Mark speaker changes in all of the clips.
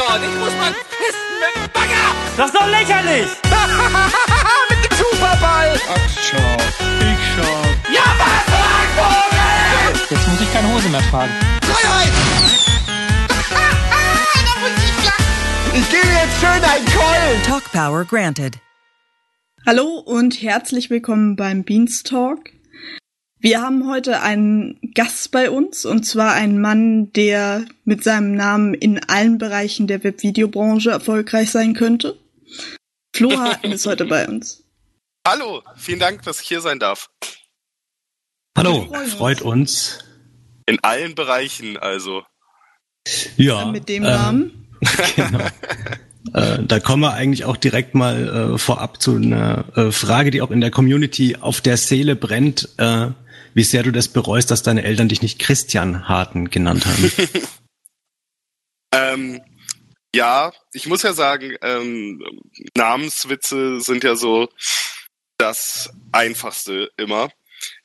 Speaker 1: dort. Ich muss mal pissen mit dem Bagger.
Speaker 2: Das ist doch lächerlich!
Speaker 1: mit dem Superball.
Speaker 3: Ach, schau. Ich schau.
Speaker 1: Ja, was, Vogel?
Speaker 2: Jetzt muss ich keine Hose mehr tragen.
Speaker 1: Freiheit. Ich gebe jetzt schön einen Keulen.
Speaker 4: Talk Power granted.
Speaker 5: Hallo und herzlich willkommen beim Beanstalk. Wir haben heute einen Gast bei uns, und zwar einen Mann, der mit seinem Namen in allen Bereichen der Webvideobranche erfolgreich sein könnte. Flo Harten ist heute bei uns.
Speaker 6: Hallo, vielen Dank, dass ich hier sein darf.
Speaker 7: Hallo, freut uns.
Speaker 6: In allen Bereichen also.
Speaker 7: Ja.
Speaker 5: mit dem
Speaker 7: äh,
Speaker 5: Namen.
Speaker 7: Genau. äh, da kommen wir eigentlich auch direkt mal äh, vorab zu einer äh, Frage, die auch in der Community auf der Seele brennt, äh, wie sehr du das bereust, dass deine Eltern dich nicht Christian Harten genannt haben.
Speaker 6: Ähm, ja, ich muss ja sagen, ähm, Namenswitze sind ja so das Einfachste immer.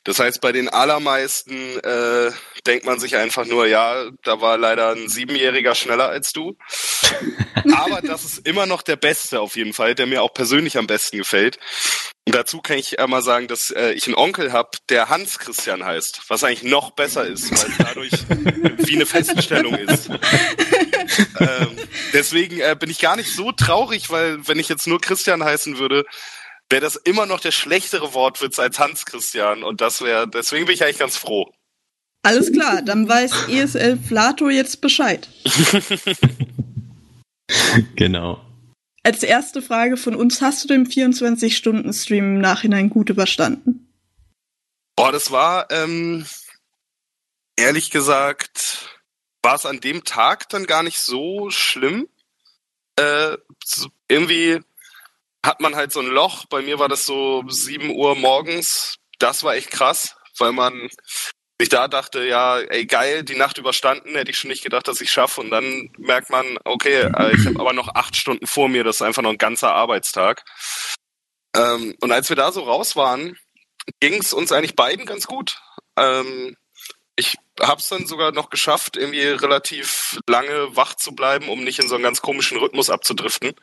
Speaker 6: Das heißt, bei den allermeisten äh, denkt man sich einfach nur, ja, da war leider ein Siebenjähriger schneller als du. Aber das ist immer noch der Beste auf jeden Fall, der mir auch persönlich am besten gefällt. Und dazu kann ich einmal sagen, dass äh, ich einen Onkel habe, der Hans Christian heißt, was eigentlich noch besser ist, weil es dadurch wie eine Feststellung ist. ähm, deswegen äh, bin ich gar nicht so traurig, weil wenn ich jetzt nur Christian heißen würde, wäre das immer noch der schlechtere Wortwitz als Hans Christian. Und das wäre, deswegen bin ich eigentlich ganz froh.
Speaker 5: Alles klar, dann weiß ESL Flato jetzt Bescheid.
Speaker 7: genau.
Speaker 5: Als erste Frage von uns, hast du den 24-Stunden-Stream im Nachhinein gut überstanden?
Speaker 6: Boah, das war, ähm, ehrlich gesagt, war es an dem Tag dann gar nicht so schlimm. Äh, so, irgendwie hat man halt so ein Loch. Bei mir war das so 7 Uhr morgens. Das war echt krass, weil man sich da dachte, ja, ey geil, die Nacht überstanden, hätte ich schon nicht gedacht, dass ich schaffe. Und dann merkt man, okay, äh, ich habe aber noch acht Stunden vor mir, das ist einfach noch ein ganzer Arbeitstag. Ähm, und als wir da so raus waren, ging es uns eigentlich beiden ganz gut. Ähm, ich habe es dann sogar noch geschafft, irgendwie relativ lange wach zu bleiben, um nicht in so einen ganz komischen Rhythmus abzudriften.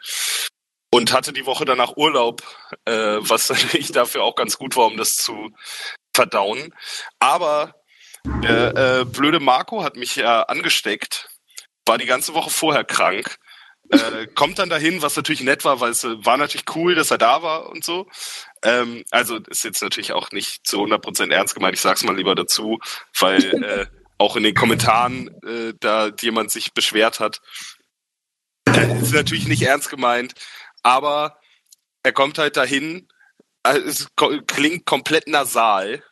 Speaker 6: Und hatte die Woche danach Urlaub, äh, was natürlich dafür auch ganz gut war, um das zu verdauen. Aber der äh, blöde Marco hat mich ja angesteckt, war die ganze Woche vorher krank. Äh, kommt dann dahin, was natürlich nett war, weil es äh, war natürlich cool, dass er da war und so. Ähm, also ist jetzt natürlich auch nicht zu 100% ernst gemeint, ich sag's mal lieber dazu, weil äh, auch in den Kommentaren äh, da jemand sich beschwert hat. Äh, ist natürlich nicht ernst gemeint, aber er kommt halt dahin, äh, es klingt komplett nasal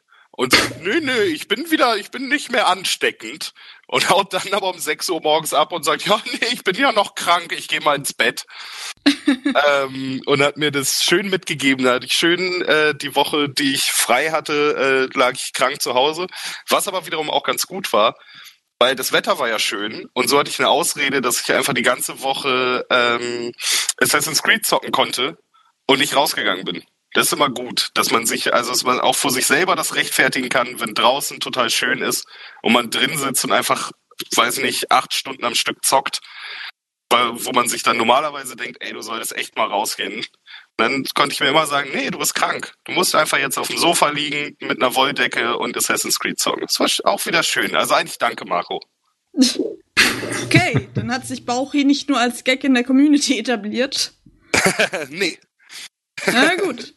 Speaker 6: und sagt, nö, nö, ich bin wieder, ich bin nicht mehr ansteckend und haut dann aber um 6 Uhr morgens ab und sagt, ja, nee, ich bin ja noch krank, ich gehe mal ins Bett. ähm, und hat mir das schön mitgegeben. Da hatte ich schön äh, die Woche, die ich frei hatte, äh, lag ich krank zu Hause. Was aber wiederum auch ganz gut war, weil das Wetter war ja schön und so hatte ich eine Ausrede, dass ich einfach die ganze Woche ähm, Assassin's Creed zocken konnte und nicht rausgegangen bin. Das ist immer gut, dass man sich, also dass man auch vor sich selber das rechtfertigen kann, wenn draußen total schön ist und man drin sitzt und einfach, weiß nicht, acht Stunden am Stück zockt, wo man sich dann normalerweise denkt, ey, du solltest echt mal rausgehen. Dann konnte ich mir immer sagen, nee, du bist krank. Du musst einfach jetzt auf dem Sofa liegen mit einer Wolldecke und Assassin's Creed zocken. Das war auch wieder schön. Also eigentlich danke, Marco.
Speaker 5: Okay, dann hat sich Bauchi nicht nur als Gag in der Community etabliert.
Speaker 6: nee.
Speaker 5: Na gut.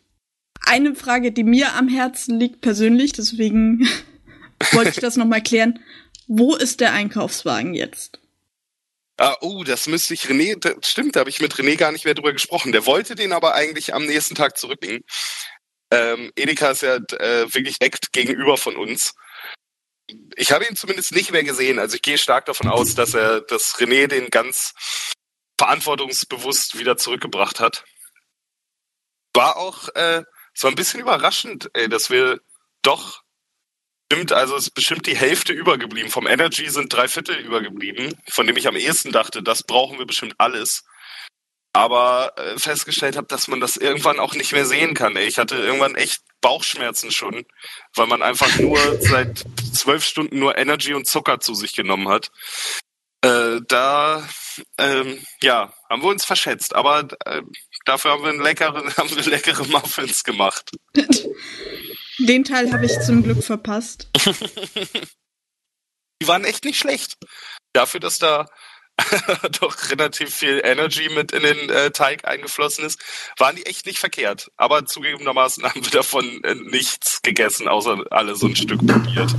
Speaker 5: Eine Frage, die mir am Herzen liegt persönlich, deswegen wollte ich das nochmal klären. Wo ist der Einkaufswagen jetzt?
Speaker 6: Ah, oh, das müsste ich René, das stimmt, da habe ich mit René gar nicht mehr drüber gesprochen. Der wollte den aber eigentlich am nächsten Tag zurückbringen. Ähm, Edeka ist ja äh, wirklich direkt gegenüber von uns. Ich habe ihn zumindest nicht mehr gesehen. Also ich gehe stark davon aus, dass er, dass René den ganz verantwortungsbewusst wieder zurückgebracht hat. War auch, äh, es war ein bisschen überraschend, ey, dass wir doch Stimmt, also es ist bestimmt die Hälfte übergeblieben. Vom Energy sind drei Viertel übergeblieben, von dem ich am ehesten dachte, das brauchen wir bestimmt alles. Aber äh, festgestellt habe, dass man das irgendwann auch nicht mehr sehen kann. Ey. Ich hatte irgendwann echt Bauchschmerzen schon, weil man einfach nur seit zwölf Stunden nur Energy und Zucker zu sich genommen hat. Äh, da, ähm, ja, haben wir uns verschätzt. Aber äh, dafür haben wir, einen leckeren, haben wir leckere Muffins gemacht.
Speaker 5: Den Teil habe ich zum Glück verpasst.
Speaker 6: Die waren echt nicht schlecht. Dafür, dass da doch relativ viel Energy mit in den äh, Teig eingeflossen ist, waren die echt nicht verkehrt. Aber zugegebenermaßen haben wir davon äh, nichts gegessen, außer alle so ein Stück probiert.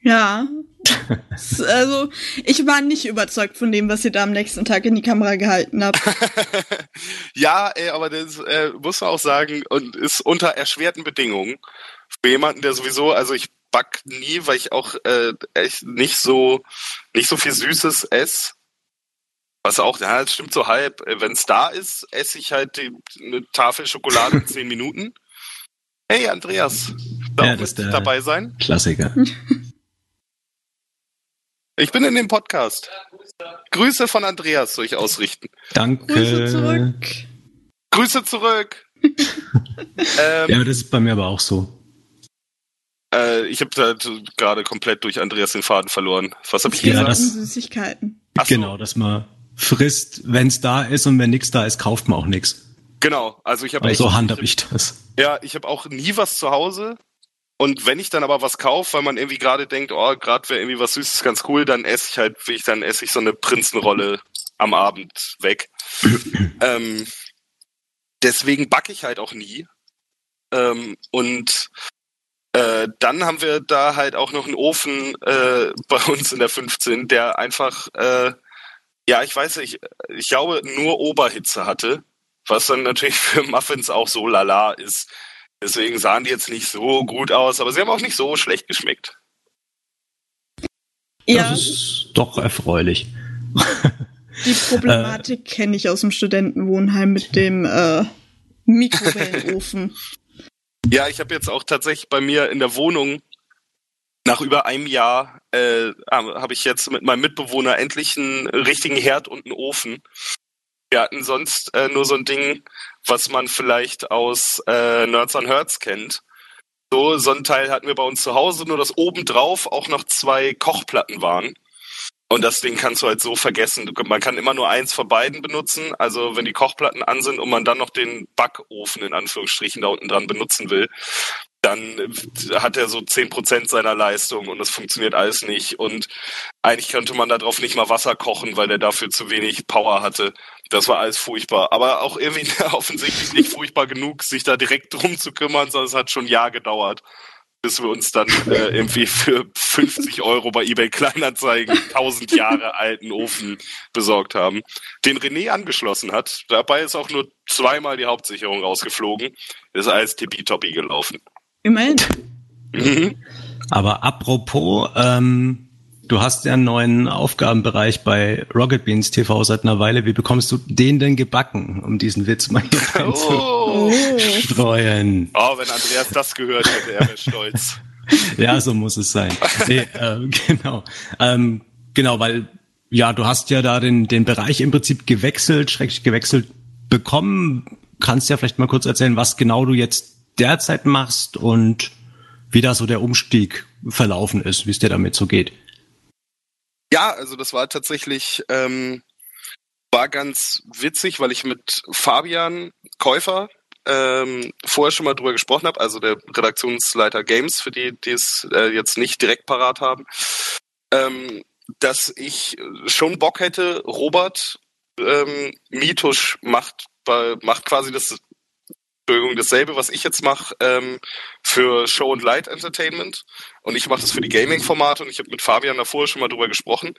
Speaker 5: Ja. Also, ich war nicht überzeugt von dem, was ihr da am nächsten Tag in die Kamera gehalten habt.
Speaker 6: ja, ey, aber das äh, muss man auch sagen und ist unter erschwerten Bedingungen. Für jemanden, der sowieso, also ich back nie, weil ich auch äh, echt nicht so nicht so viel Süßes esse. Was auch, ja, das stimmt so halb. Wenn es da ist, esse ich halt die, eine Tafel Schokolade in zehn Minuten. Hey Andreas, da
Speaker 7: Ja, der-
Speaker 6: dabei sein?
Speaker 7: Klassiker.
Speaker 6: Ich bin in dem Podcast. Grüße von Andreas soll ich ausrichten.
Speaker 7: Danke.
Speaker 5: Grüße zurück.
Speaker 6: Grüße zurück. ähm,
Speaker 7: Ja, das ist bei mir aber auch so.
Speaker 6: Äh, ich habe da gerade komplett durch Andreas den Faden verloren. Was habe ich
Speaker 7: Ja,
Speaker 6: gesagt?
Speaker 7: das-
Speaker 5: Süßigkeiten.
Speaker 6: Ach so.
Speaker 7: Genau, dass man frisst, wenn es da ist und wenn nichts da ist, kauft man auch nichts.
Speaker 6: Genau. Also ich habe
Speaker 7: Also
Speaker 6: echt,
Speaker 7: handhab ich das.
Speaker 6: ja, ich habe auch nie was zu Hause. Und wenn ich dann aber was kaufe, weil man irgendwie gerade denkt, oh, gerade wäre irgendwie was Süßes ganz cool, dann esse ich halt, wie ich dann esse ich so eine Prinzenrolle am Abend weg. ähm, deswegen backe ich halt auch nie. Ähm, und äh, dann haben wir da halt auch noch einen Ofen äh, bei uns in der 15, der einfach, äh, ja, ich weiß nicht, ich glaube, nur Oberhitze hatte, was dann natürlich für Muffins auch so lala ist. Deswegen sahen die jetzt nicht so gut aus, aber sie haben auch nicht so schlecht geschmeckt.
Speaker 5: Ja,
Speaker 7: Das ist doch erfreulich.
Speaker 5: die Problematik kenne ich aus dem Studentenwohnheim mit dem äh, Mikrowellenofen.
Speaker 6: Ja, ich habe jetzt auch tatsächlich bei mir in der Wohnung nach über einem Jahr äh, habe ich jetzt mit meinem Mitbewohner endlich einen richtigen Herd und einen Ofen. Wir hatten sonst äh, nur so ein Ding, was man vielleicht aus äh, Nerds on Herds kennt. So, so ein Teil hatten wir bei uns zu Hause, nur dass obendrauf auch noch zwei Kochplatten waren. Und das Ding kannst du halt so vergessen. Man kann immer nur eins von beiden benutzen. Also wenn die Kochplatten an sind und man dann noch den Backofen in Anführungsstrichen da unten dran benutzen will, dann hat er so 10% seiner Leistung und das funktioniert alles nicht. Und eigentlich könnte man darauf nicht mal Wasser kochen, weil der dafür zu wenig Power hatte. Das war alles furchtbar. Aber auch irgendwie offensichtlich nicht furchtbar genug, sich da direkt drum zu kümmern, sondern es hat schon ein Jahr gedauert, bis wir uns dann äh, irgendwie für 50 Euro bei eBay Kleinanzeigen 1000 Jahre alten Ofen besorgt haben, den René angeschlossen hat. Dabei ist auch nur zweimal die Hauptsicherung rausgeflogen. Ist alles tippitoppi gelaufen.
Speaker 5: Immerhin.
Speaker 6: Mhm.
Speaker 7: Aber apropos, ähm, du hast ja einen neuen Aufgabenbereich bei Rocket Beans TV seit einer Weile. Wie bekommst du den denn gebacken, um diesen Witz mal hier
Speaker 6: Oh.
Speaker 7: reinzustreuen?
Speaker 6: oh, wenn Andreas das gehört hätte, er wäre stolz.
Speaker 7: Ja, so muss es sein. Nee, äh, genau. Ähm, genau, weil ja, du hast ja da den, den Bereich im Prinzip gewechselt, schrecklich gewechselt bekommen. Kannst ja vielleicht mal kurz erzählen, was genau du jetzt derzeit machst und wie da so der Umstieg verlaufen ist, wie es dir damit so geht.
Speaker 6: Ja, also das war tatsächlich ähm, war ganz witzig, weil ich mit Fabian Käufer ähm, vorher schon mal drüber gesprochen habe, also der Redaktionsleiter Games, für die, die es äh, jetzt nicht direkt parat haben, ähm, dass ich schon Bock hätte, Robert ähm, Mitusch macht, macht quasi das Entschuldigung, dasselbe, was ich jetzt mache, ähm, für Show und Light Entertainment. Und ich mache das für die Gaming-Formate und ich habe mit Fabian davor schon mal drüber gesprochen.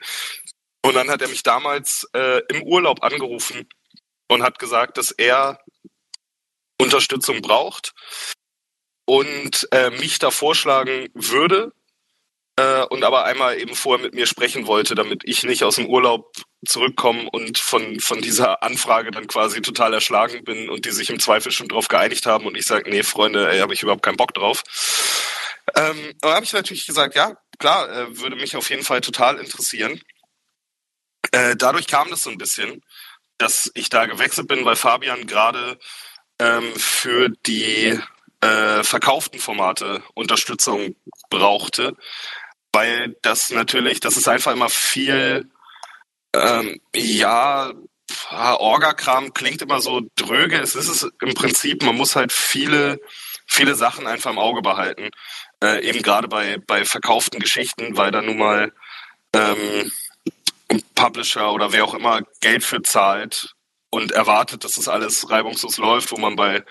Speaker 6: Und dann hat er mich damals äh, im Urlaub angerufen und hat gesagt, dass er Unterstützung braucht und äh, mich da vorschlagen würde äh, und aber einmal eben vorher mit mir sprechen wollte, damit ich nicht aus dem Urlaub zurückkomme und von, von dieser Anfrage dann quasi total erschlagen bin und die sich im Zweifel schon drauf geeinigt haben und ich sage, nee, Freunde, ey, habe ich überhaupt keinen Bock drauf. Ähm, da habe ich natürlich gesagt, ja, klar, äh, würde mich auf jeden Fall total interessieren. Äh, dadurch kam das so ein bisschen, dass ich da gewechselt bin, weil Fabian gerade ähm, für die äh, verkauften Formate Unterstützung brauchte. weil das natürlich, das ist einfach immer viel, ähm, ja, Orga-Kram klingt immer so dröge. Es ist es im Prinzip, man muss halt viele, viele Sachen einfach im Auge behalten. Äh, eben gerade bei, bei verkauften Geschichten, weil da nun mal ähm, Publisher oder wer auch immer Geld für zahlt und erwartet, dass das alles reibungslos läuft, wo man bei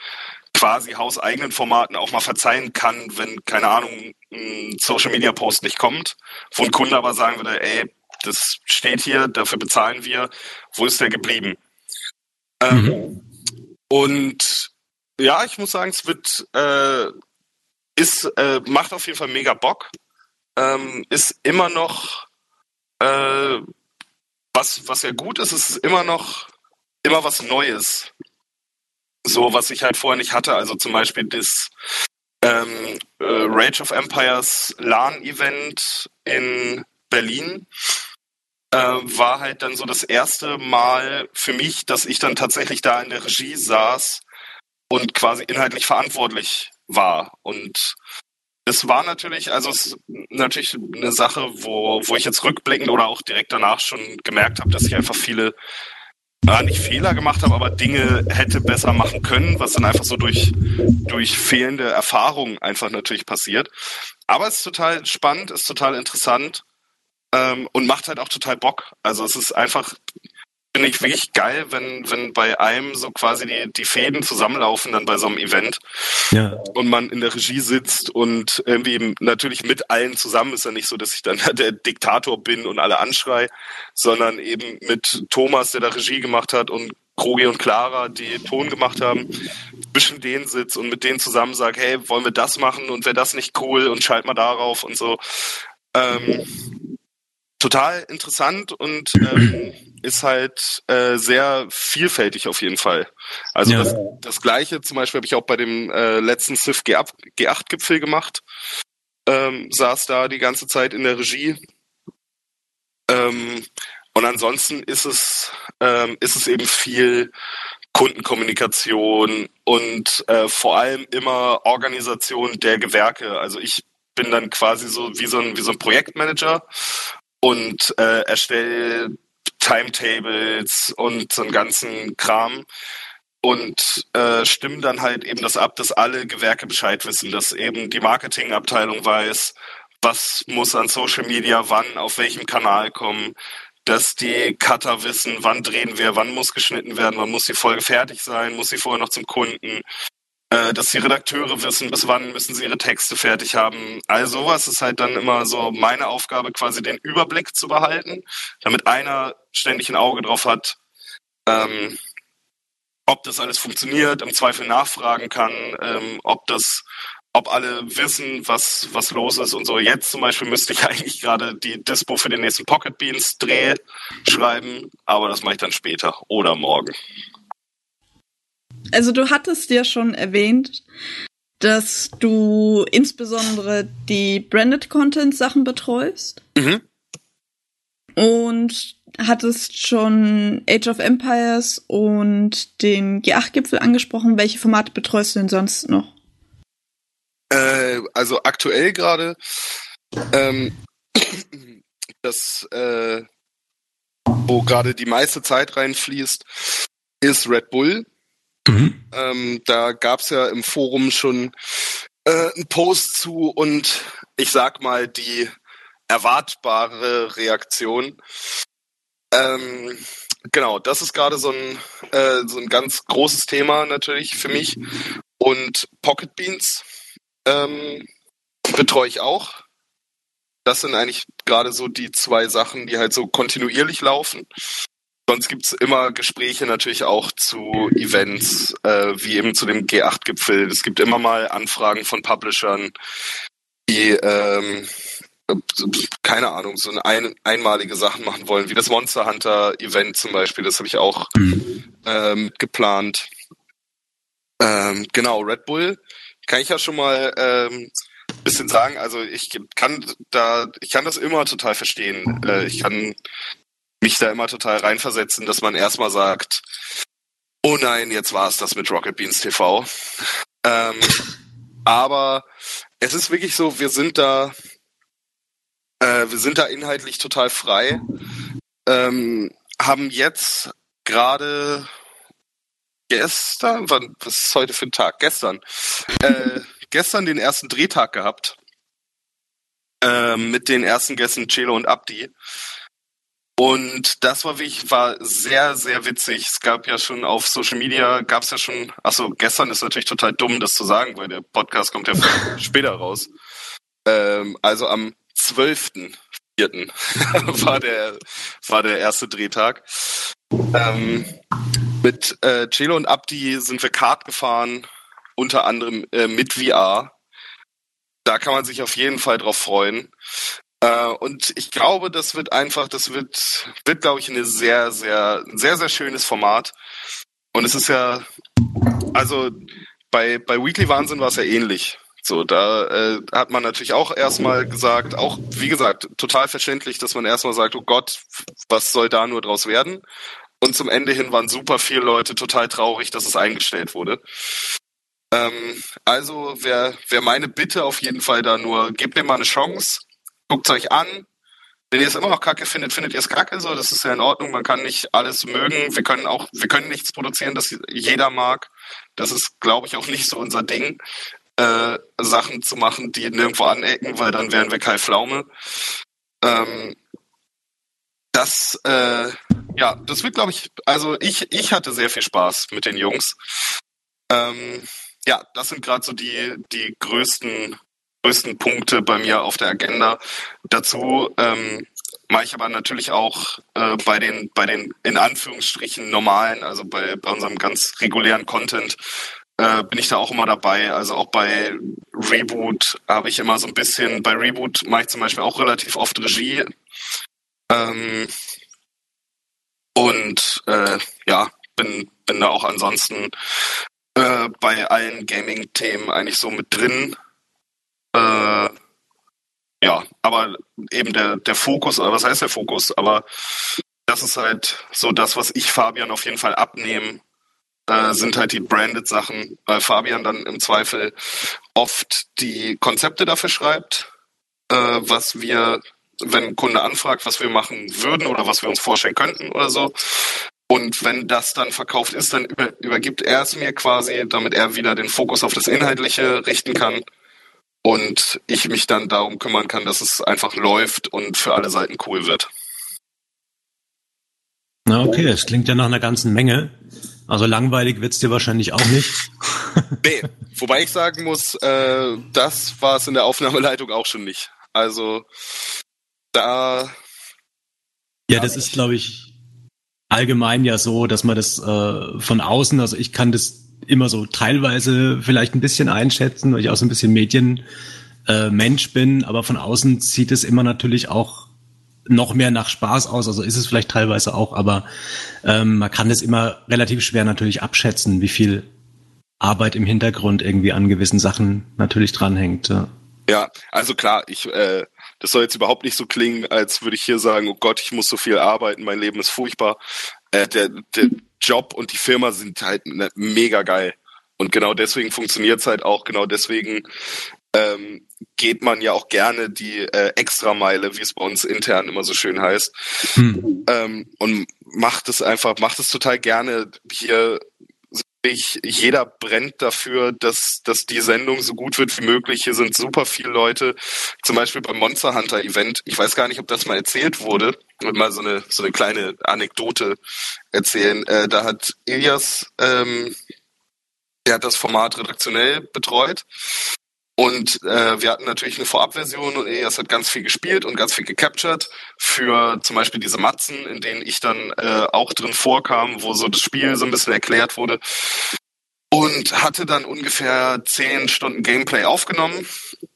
Speaker 6: quasi hauseigenen Formaten auch mal verzeihen kann, wenn, keine Ahnung, ein Social Media Post nicht kommt, wo ein Kunde aber sagen würde, ey, das steht hier, dafür bezahlen wir, wo ist der geblieben? Ähm, mhm. Und ja, ich muss sagen, es wird, äh, ist, äh, macht auf jeden Fall mega Bock. Ähm, ist immer noch, äh, was, was ja gut ist, ist immer noch, immer was Neues. So, was ich halt vorher nicht hatte. Also zum Beispiel das ähm, äh, Rage of Empires LAN-Event in Berlin äh, war halt dann so das erste Mal für mich, dass ich dann tatsächlich da in der Regie saß und quasi inhaltlich verantwortlich war. Und es war natürlich, also es ist natürlich eine Sache, wo, wo ich jetzt rückblickend oder auch direkt danach schon gemerkt habe, dass ich einfach viele äh, nicht Fehler gemacht habe, aber Dinge hätte besser machen können, was dann einfach so durch, durch fehlende Erfahrung einfach natürlich passiert. Aber es ist total spannend, ist total interessant ähm, und macht halt auch total Bock. Also es ist einfach, finde ich wirklich geil, wenn, wenn bei einem so quasi die, die Fäden zusammenlaufen dann bei so einem Event ja. und man in der Regie sitzt und irgendwie natürlich mit allen zusammen ist ja nicht so, dass ich dann der Diktator bin und alle anschrei, sondern eben mit Thomas, der da Regie gemacht hat und Krogi und Clara, die Ton gemacht haben, zwischen denen sitzt und mit denen zusammen sagt, hey, wollen wir das machen und wäre das nicht cool und schalt mal darauf und so. Ähm, total interessant und ähm, ist halt äh, sehr vielfältig auf jeden Fall. Also ja. das, das gleiche zum Beispiel habe ich auch bei dem äh, letzten CIF G8-Gipfel gemacht. Ähm, saß da die ganze Zeit in der Regie. Ähm, und ansonsten ist es, ähm, ist es eben viel Kundenkommunikation und äh, vor allem immer Organisation der Gewerke. Also ich bin dann quasi so wie so ein, wie so ein Projektmanager und äh, erstelle Timetables und so einen ganzen Kram und äh, stimmen dann halt eben das ab, dass alle Gewerke Bescheid wissen, dass eben die Marketingabteilung weiß, was muss an Social Media wann auf welchem Kanal kommen, dass die Cutter wissen, wann drehen wir, wann muss geschnitten werden, wann muss die Folge fertig sein, muss sie vorher noch zum Kunden, dass die Redakteure wissen, bis wann müssen sie ihre Texte fertig haben. All sowas ist halt dann immer so meine Aufgabe, quasi den Überblick zu behalten, damit einer ständig ein Auge drauf hat, ähm, ob das alles funktioniert, im Zweifel nachfragen kann, ähm, ob das ob alle wissen, was, was los ist und so. Jetzt zum Beispiel müsste ich eigentlich gerade die Dispo für den nächsten Pocket Beans Dreh schreiben, aber das mache ich dann später oder morgen.
Speaker 5: Also du hattest ja schon erwähnt, dass du insbesondere die Branded Content Sachen betreust. Mhm. Und hattest schon Age of Empires und den G8-Gipfel angesprochen. Welche Formate betreust du denn sonst noch?
Speaker 6: Äh, also aktuell gerade ähm, das, äh, wo gerade die meiste Zeit reinfließt, ist Red Bull. Mhm. Ähm, da gab es ja im Forum schon äh, einen Post zu und ich sag mal die erwartbare Reaktion. Ähm, genau, das ist gerade so ein äh, so ein ganz großes Thema natürlich für mich und Pocket Beans ähm, betreue ich auch. Das sind eigentlich gerade so die zwei Sachen, die halt so kontinuierlich laufen. Sonst gibt's immer Gespräche natürlich auch zu Events, äh, wie eben zu dem G8-Gipfel. Es gibt immer mal Anfragen von Publishern, die ähm, keine Ahnung, so ein, einmalige Sachen machen wollen, wie das Monster Hunter Event zum Beispiel. Das habe ich auch mhm. ähm, geplant. Ähm, genau, Red Bull kann ich ja schon mal ähm, bisschen sagen. Also ich kann da, ich kann das immer total verstehen. Äh, ich kann mich da immer total reinversetzen, dass man erstmal sagt, oh nein, jetzt war es das mit Rocket Beans TV. Ähm, aber es ist wirklich so, wir sind da, Äh, wir sind da inhaltlich total frei. Ähm, haben jetzt gerade gestern, wann, was ist heute für ein Tag? Gestern. Äh, gestern den ersten Drehtag gehabt. Äh, mit den ersten Gästen Celo und Abdi. Und das war wirklich, war sehr, sehr witzig. Es gab ja schon auf Social Media, gab es ja schon, achso, gestern ist natürlich total dumm, das zu sagen, weil der Podcast kommt ja später raus. Ähm, also am 12.04. war der, war der erste Drehtag. Ähm, mit äh, Celo und Abdi sind wir Kart gefahren, unter anderem äh, mit VR. Da kann man sich auf jeden Fall drauf freuen. Äh, und ich glaube, das wird einfach, das wird, wird, glaube ich, eine sehr, sehr, sehr, sehr schönes Format. Und es ist ja, also bei, bei Weekly Wahnsinn war es ja ähnlich. So, da äh, hat man natürlich auch erstmal gesagt, auch wie gesagt, total verständlich, dass man erstmal sagt, oh Gott, was soll da nur draus werden? Und zum Ende hin waren super viele Leute total traurig, dass es eingestellt wurde. Ähm, also wäre wär meine Bitte auf jeden Fall da nur, gebt mir mal eine Chance, guckt euch an. Wenn ihr es immer noch kacke findet, findet ihr es kacke, so, das ist ja in Ordnung, man kann nicht alles mögen, wir können auch, wir können nichts produzieren, das jeder mag. Das ist, glaube ich, auch nicht so unser Ding, äh, Sachen zu machen, die nirgendwo anecken, weil dann wären wir Kai Pflaume. Ähm, das, äh, ja, das wird, glaube ich, also ich, ich hatte sehr viel Spaß mit den Jungs. Ähm, ja, das sind gerade so die, die größten größten Punkte bei mir auf der Agenda. Dazu ähm, mache ich aber natürlich auch äh, bei den bei den in Anführungsstrichen normalen, also bei, bei unserem ganz regulären Content äh, bin ich da auch immer dabei. Also auch bei Reboot habe ich immer so ein bisschen. Bei Reboot mache ich zum Beispiel auch relativ oft Regie. Ähm, und äh, ja, bin bin da auch ansonsten äh, bei allen Gaming-Themen eigentlich so mit drin. Äh, ja, aber eben der, der Fokus, oder was heißt der Fokus? Aber das ist halt so das, was ich Fabian auf jeden Fall abnehme, äh, sind halt die branded Sachen, weil Fabian dann im Zweifel oft die Konzepte dafür schreibt, äh, was wir, wenn ein Kunde anfragt, was wir machen würden oder was wir uns vorstellen könnten oder so. Und wenn das dann verkauft ist, dann über, übergibt er es mir quasi, damit er wieder den Fokus auf das Inhaltliche richten kann und ich mich dann darum kümmern kann, dass es einfach läuft und für alle Seiten cool wird.
Speaker 7: Na okay, das klingt ja nach einer ganzen Menge. Also langweilig wird's dir wahrscheinlich auch nicht.
Speaker 6: nee, wobei ich sagen muss, äh, das war es in der Aufnahmeleitung auch schon nicht. Also da.
Speaker 7: Ja, das ist, glaube ich, allgemein ja so, dass man das äh, von außen, also ich kann das immer so teilweise vielleicht ein bisschen einschätzen, weil ich auch so ein bisschen Medienmensch äh, bin, aber von außen sieht es immer natürlich auch noch mehr nach Spaß aus, also ist es vielleicht teilweise auch, aber ähm, man kann es immer relativ schwer natürlich abschätzen, wie viel Arbeit im Hintergrund irgendwie an gewissen Sachen natürlich dranhängt. Ja,
Speaker 6: ja also klar, ich äh, das soll jetzt überhaupt nicht so klingen, als würde ich hier sagen, oh Gott, ich muss so viel arbeiten, mein Leben ist furchtbar. Äh, der, der Job und die Firma sind halt ne, mega geil. Und genau deswegen funktioniert es halt auch, genau deswegen ähm, geht man ja auch gerne die äh, Extrameile, wie es bei uns intern immer so schön heißt. Hm. Ähm, und macht es einfach, macht es total gerne. Hier jeder brennt dafür, dass, dass die Sendung so gut wird wie möglich. Hier sind super viele Leute, zum Beispiel beim Monster Hunter Event. Ich weiß gar nicht, ob das mal erzählt wurde. Ich will mal so eine, so eine kleine Anekdote erzählen. Äh, da hat Elias, ähm, der hat das Format redaktionell betreut. Und äh, wir hatten natürlich eine Vorabversion und Elias hat ganz viel gespielt und ganz viel gecaptured für zum Beispiel diese Matzen, in denen ich dann äh, auch drin vorkam, wo so das Spiel so ein bisschen erklärt wurde. Und hatte dann ungefähr zehn Stunden Gameplay aufgenommen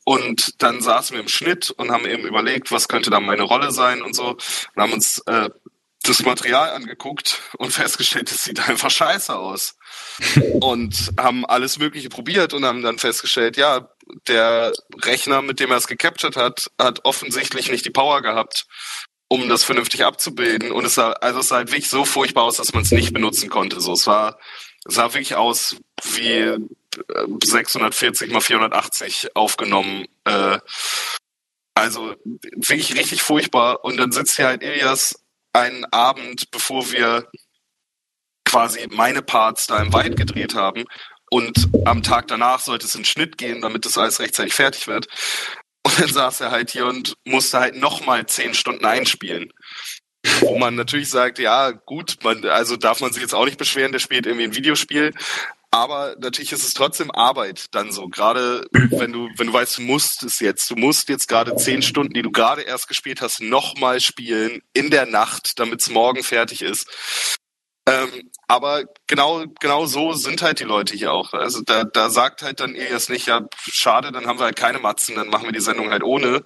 Speaker 6: und dann saßen wir im Schnitt und haben eben überlegt, was könnte da meine Rolle sein und so und haben uns äh, das Material angeguckt und festgestellt, es sieht einfach scheiße aus. und haben alles Mögliche probiert und haben dann festgestellt, ja, der Rechner, mit dem er es gecaptured hat, hat offensichtlich nicht die Power gehabt, um das vernünftig abzubilden. Und es sah, also es sah halt wirklich so furchtbar aus, dass man es nicht benutzen konnte. So, es war, sah wirklich aus wie 640 äh, mal 480 aufgenommen. Äh, Also wirklich richtig furchtbar. Und dann sitzt hier halt Ilias einen Abend, bevor wir quasi meine Parts da im Wald gedreht haben. Und am Tag danach sollte es in Schnitt gehen, damit das alles rechtzeitig fertig wird. Und dann saß er halt hier und musste halt nochmal zehn Stunden einspielen. Wo man natürlich sagt, ja, gut, man, also darf man sich jetzt auch nicht beschweren, der spielt irgendwie ein Videospiel. Aber natürlich ist es trotzdem Arbeit dann so. Gerade wenn du, wenn du weißt, du musst es jetzt, du musst jetzt gerade zehn Stunden, die du gerade erst gespielt hast, nochmal spielen in der Nacht, damit es morgen fertig ist. Ähm, aber genau, genau so sind halt die Leute hier auch. Also da, da sagt halt dann Elias nicht, ja, schade, dann haben wir halt keine Matzen, dann machen wir die Sendung halt ohne.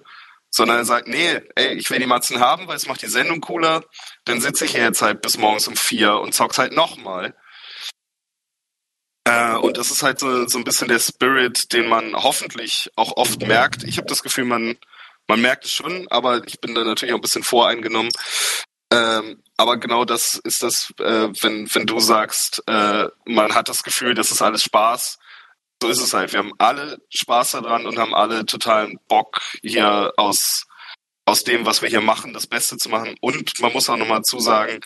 Speaker 6: Sondern er sagt, nee, ey, ich will die Matzen haben, weil es macht die Sendung cooler. Dann sitze ich hier jetzt halt bis morgens um vier und zock's halt nochmal. Äh, und das ist halt so, so ein bisschen der Spirit, den man hoffentlich auch oft merkt. Ich habe das Gefühl, man, man merkt es schon, aber ich bin da natürlich auch ein bisschen voreingenommen. Ähm, aber genau das ist das, äh, wenn, wenn du sagst, äh, man hat das Gefühl, das ist alles Spaß. So ist es halt. Wir haben alle Spaß daran und haben alle totalen Bock, hier aus, aus dem, was wir hier machen, das Beste zu machen. Und man muss auch nochmal zusagen,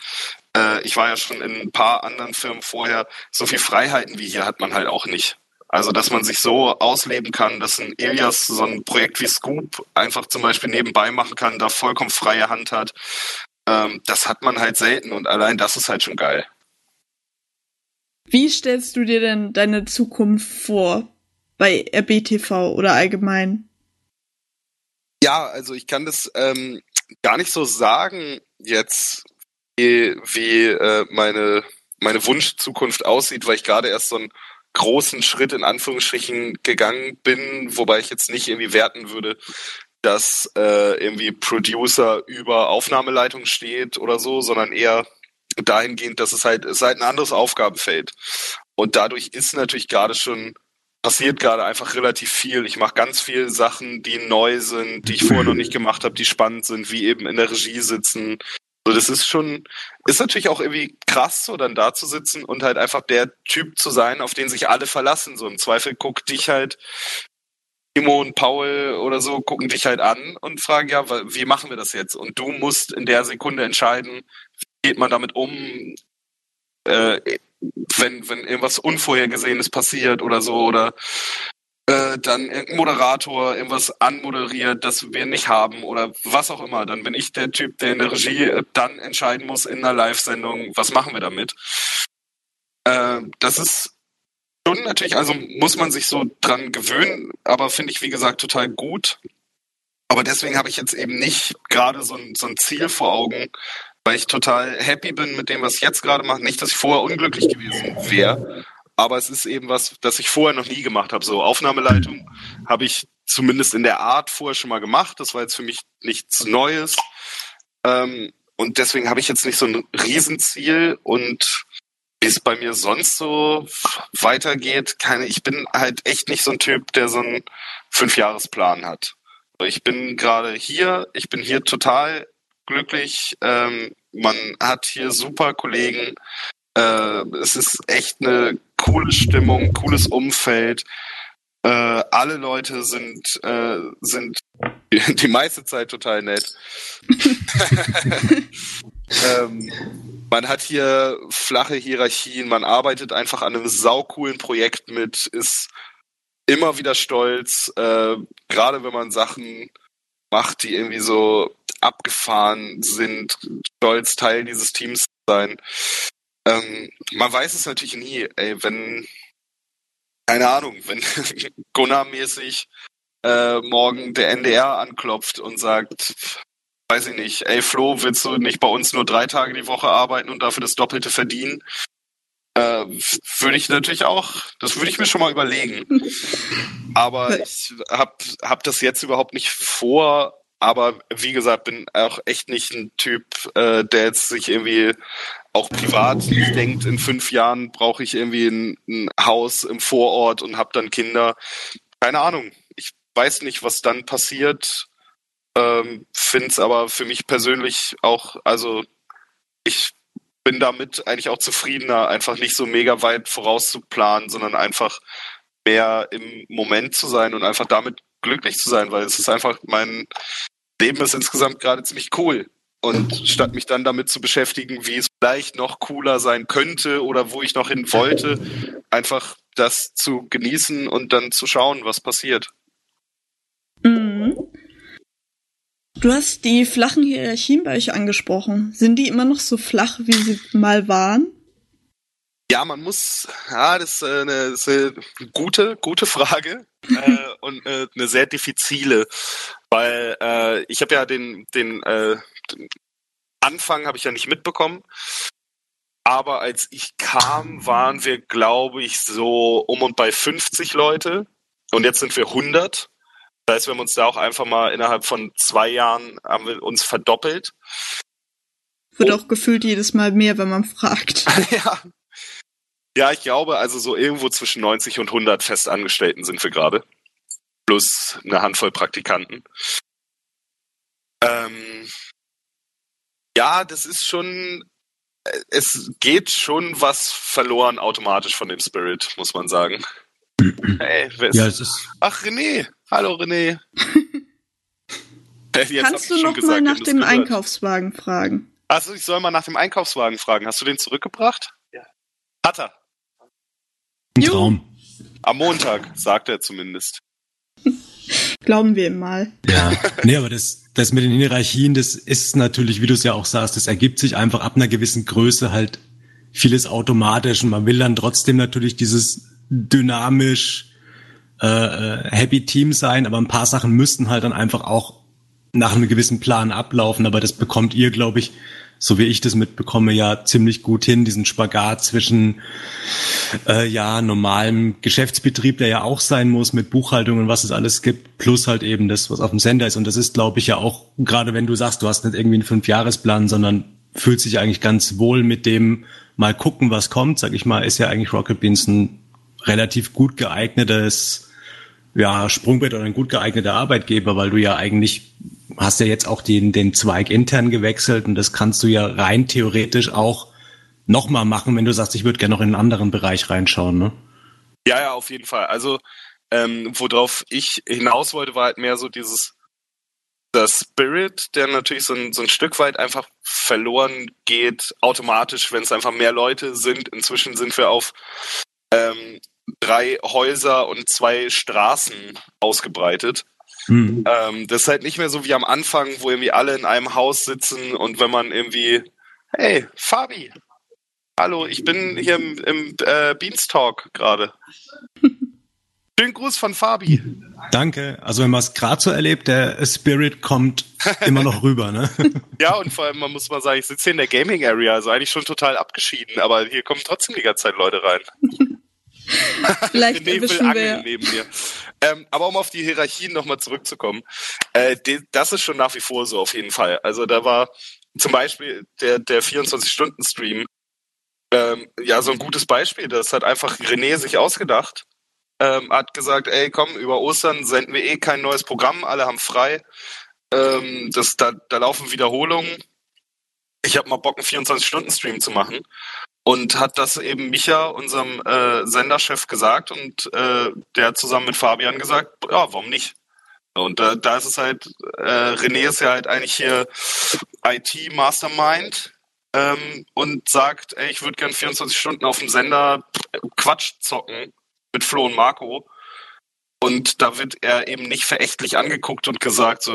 Speaker 6: äh, ich war ja schon in ein paar anderen Firmen vorher, so viel Freiheiten wie hier hat man halt auch nicht. Also, dass man sich so ausleben kann, dass ein Elias so ein Projekt wie Scoop einfach zum Beispiel nebenbei machen kann, da vollkommen freie Hand hat. Ähm, das hat man halt selten und allein das ist halt schon geil.
Speaker 5: Wie stellst du dir denn deine Zukunft vor bei RBTV oder allgemein?
Speaker 6: Ja, also ich kann das ähm, gar nicht so sagen jetzt, wie, wie äh, meine, meine Wunschzukunft aussieht, weil ich gerade erst so einen großen Schritt in Anführungsstrichen gegangen bin, wobei ich jetzt nicht irgendwie werten würde, dass äh, irgendwie Producer über Aufnahmeleitung steht oder so, sondern eher dahingehend, dass es halt, es halt ein anderes Aufgabenfeld. Und dadurch ist natürlich gerade schon, passiert gerade einfach relativ viel. Ich mache ganz viele Sachen, die neu sind, die ich vorher noch nicht gemacht habe, die spannend sind, wie eben in der Regie sitzen. So, das ist schon, ist natürlich auch irgendwie krass, so dann da zu sitzen und halt einfach der Typ zu sein, auf den sich alle verlassen. So im Zweifel guckt dich halt Timo und Paul oder so gucken dich halt an und fragen, ja, wie machen wir das jetzt? Und du musst in der Sekunde entscheiden, wie geht man damit um, äh, wenn, wenn irgendwas Unvorhergesehenes passiert oder so, oder äh, dann irgendein Moderator irgendwas anmoderiert, das wir nicht haben oder was auch immer. Dann bin ich der Typ, der in der Regie dann entscheiden muss in einer Live-Sendung, was machen wir damit. Äh, das ist schon natürlich, also muss man sich so dran gewöhnen, aber finde ich, wie gesagt, total gut. Aber deswegen habe ich jetzt eben nicht gerade so ein, so ein Ziel vor Augen, weil ich total happy bin mit dem, was ich jetzt gerade mache. Nicht, dass ich vorher unglücklich gewesen wäre, aber es ist eben was, das ich vorher noch nie gemacht habe. So Aufnahmeleitung habe ich zumindest in der Art vorher schon mal gemacht. Das war jetzt für mich nichts Neues. Ähm, und deswegen habe ich jetzt nicht so ein Riesenziel und wie es bei mir sonst so weitergeht, keine, ich bin halt echt nicht so ein Typ, der so einen Fünfjahresplan hat. Ich bin gerade hier, ich bin hier total glücklich. Ähm, man hat hier super Kollegen. Äh, es ist echt eine coole Stimmung, cooles Umfeld. Äh, alle Leute sind, äh, sind die, meiste Zeit total nett. ähm, man hat hier flache Hierarchien, man arbeitet einfach an einem saucoolen Projekt mit, ist immer wieder stolz, äh, gerade wenn man Sachen macht, die irgendwie so abgefahren sind, stolz Teil dieses Teams zu sein. Ähm, man weiß es natürlich nie, ey, wenn, keine Ahnung, wenn Gunnar-mäßig äh, morgen der NDR anklopft und sagt, weiß ich nicht, ey Flo, willst du nicht bei uns nur drei Tage die Woche arbeiten und dafür das Doppelte verdienen? Äh, würde ich natürlich auch, das würde ich mir schon mal überlegen. Aber ich habe hab das jetzt überhaupt nicht vor. Aber wie gesagt, bin auch echt nicht ein Typ, äh, der jetzt sich irgendwie auch privat nicht denkt, in fünf Jahren brauche ich irgendwie ein, ein Haus im Vorort und habe dann Kinder. Keine Ahnung. Ich weiß nicht, was dann passiert. Ähm, Finde es aber für mich persönlich auch, also ich bin damit eigentlich auch zufriedener, einfach nicht so mega weit vorauszuplanen, sondern einfach mehr im Moment zu sein und einfach damit glücklich zu sein, weil es ist einfach, mein Leben ist insgesamt gerade ziemlich cool. Und statt mich dann damit zu beschäftigen, wie es vielleicht noch cooler sein könnte oder wo ich noch hin wollte, einfach das zu genießen und dann zu schauen, was passiert.
Speaker 5: Mhm. Du hast die flachen Hierarchien bei euch angesprochen. Sind die immer noch so flach, wie sie mal waren?
Speaker 6: Ja, man muss, ja, das ist äh, eine, das ist eine gute, gute Frage äh, und äh, eine sehr diffizile, weil äh, ich habe ja den, den, äh, den Anfang habe ich ja nicht mitbekommen, aber als ich kam, waren wir, glaube ich, so um und bei 50 Leute und jetzt sind wir 100. Das heißt, wir haben uns da auch einfach mal innerhalb von zwei Jahren haben wir uns verdoppelt.
Speaker 5: Wird auch gefühlt jedes Mal mehr, wenn man fragt.
Speaker 6: ja. Ja, ich glaube, also so irgendwo zwischen 90 und 100 Festangestellten sind wir gerade. Plus eine Handvoll Praktikanten. Ähm, ja, das ist schon, äh, es geht schon was verloren automatisch von dem Spirit, muss man sagen. hey, wer ist,
Speaker 7: Ja, es ist.
Speaker 6: Ach, René. Hallo, René.
Speaker 5: Kannst du noch
Speaker 6: gesagt,
Speaker 5: mal nach dem
Speaker 6: gehört.
Speaker 5: Einkaufswagen fragen?
Speaker 6: Achso, ich soll mal nach dem Einkaufswagen fragen. Hast du den zurückgebracht? Ja. Hat er.
Speaker 7: Ein. Traum.
Speaker 6: Am Montag, sagt er zumindest.
Speaker 5: Glauben wir ihm mal.
Speaker 7: Ja. Nee, aber das, das mit den Hierarchien, das ist natürlich, wie du es ja auch sagst, das ergibt sich einfach ab einer gewissen Größe halt vieles automatisch und man will dann trotzdem natürlich dieses dynamisch äh, äh, Happy Team sein, aber ein paar Sachen müssten halt dann einfach auch nach einem gewissen Plan ablaufen, aber das bekommt ihr, glaube ich, so wie ich das mitbekomme, ja ziemlich gut hin, diesen Spagat zwischen äh, ja normalem Geschäftsbetrieb, der ja auch sein muss mit Buchhaltung und was es alles gibt, plus halt eben das, was auf dem Sender ist. Und das ist, glaube ich, ja auch, gerade wenn du sagst, du hast nicht irgendwie einen Fünfjahresplan, sondern fühlt sich eigentlich ganz wohl mit dem mal gucken, was kommt, sag ich mal, ist ja eigentlich Rocket Beans ein relativ gut geeignetes ja, Sprungbrett oder ein gut geeigneter Arbeitgeber, weil du ja eigentlich hast ja jetzt auch den, den Zweig intern gewechselt und das kannst du ja rein theoretisch auch nochmal machen, wenn du sagst, ich würde gerne noch in einen anderen Bereich reinschauen, ne?
Speaker 6: Ja, ja, auf jeden Fall. Also, ähm, worauf ich hinaus wollte, war halt mehr so dieses das Spirit, der natürlich so ein, so ein Stück weit einfach verloren geht, automatisch, wenn es einfach mehr Leute sind. Inzwischen sind wir auf ähm, drei Häuser und zwei Straßen ausgebreitet.
Speaker 7: Hm.
Speaker 6: Ähm, das ist halt nicht mehr so wie am Anfang, wo irgendwie alle in einem Haus sitzen und wenn man irgendwie, hey, Fabi, hallo, ich bin hier im, im äh, Beanstalk gerade. Schönen Gruß von Fabi.
Speaker 7: Danke. Also wenn man es gerade so erlebt, der Spirit kommt immer noch rüber, ne?
Speaker 6: Ja, und vor allem, man muss mal sagen, ich sitze hier in der Gaming Area, also eigentlich schon total abgeschieden, aber hier kommen trotzdem die ganze Zeit Leute rein.
Speaker 5: Vielleicht
Speaker 6: will
Speaker 5: erwischen
Speaker 6: angeln neben mir. Ähm, aber um auf die Hierarchien nochmal zurückzukommen, äh, die, das ist schon nach wie vor so auf jeden Fall. Also da war zum Beispiel der, der 24-Stunden-Stream ähm, ja so ein gutes Beispiel. Das hat einfach René sich ausgedacht. Ähm, hat gesagt, ey komm, über Ostern senden wir eh kein neues Programm, alle haben frei. Ähm, das, da, da laufen Wiederholungen. Ich habe mal Bock, einen 24-Stunden-Stream zu machen und hat das eben Micha, unserem äh, Senderchef, gesagt und äh, der hat zusammen mit Fabian gesagt, ja, warum nicht? Und da, da ist es halt, äh, René ist ja halt eigentlich hier IT-Mastermind ähm, und sagt, ey, ich würde gern 24 Stunden auf dem Sender Quatsch zocken mit Flo und Marco. Und da wird er eben nicht verächtlich angeguckt und gesagt, so,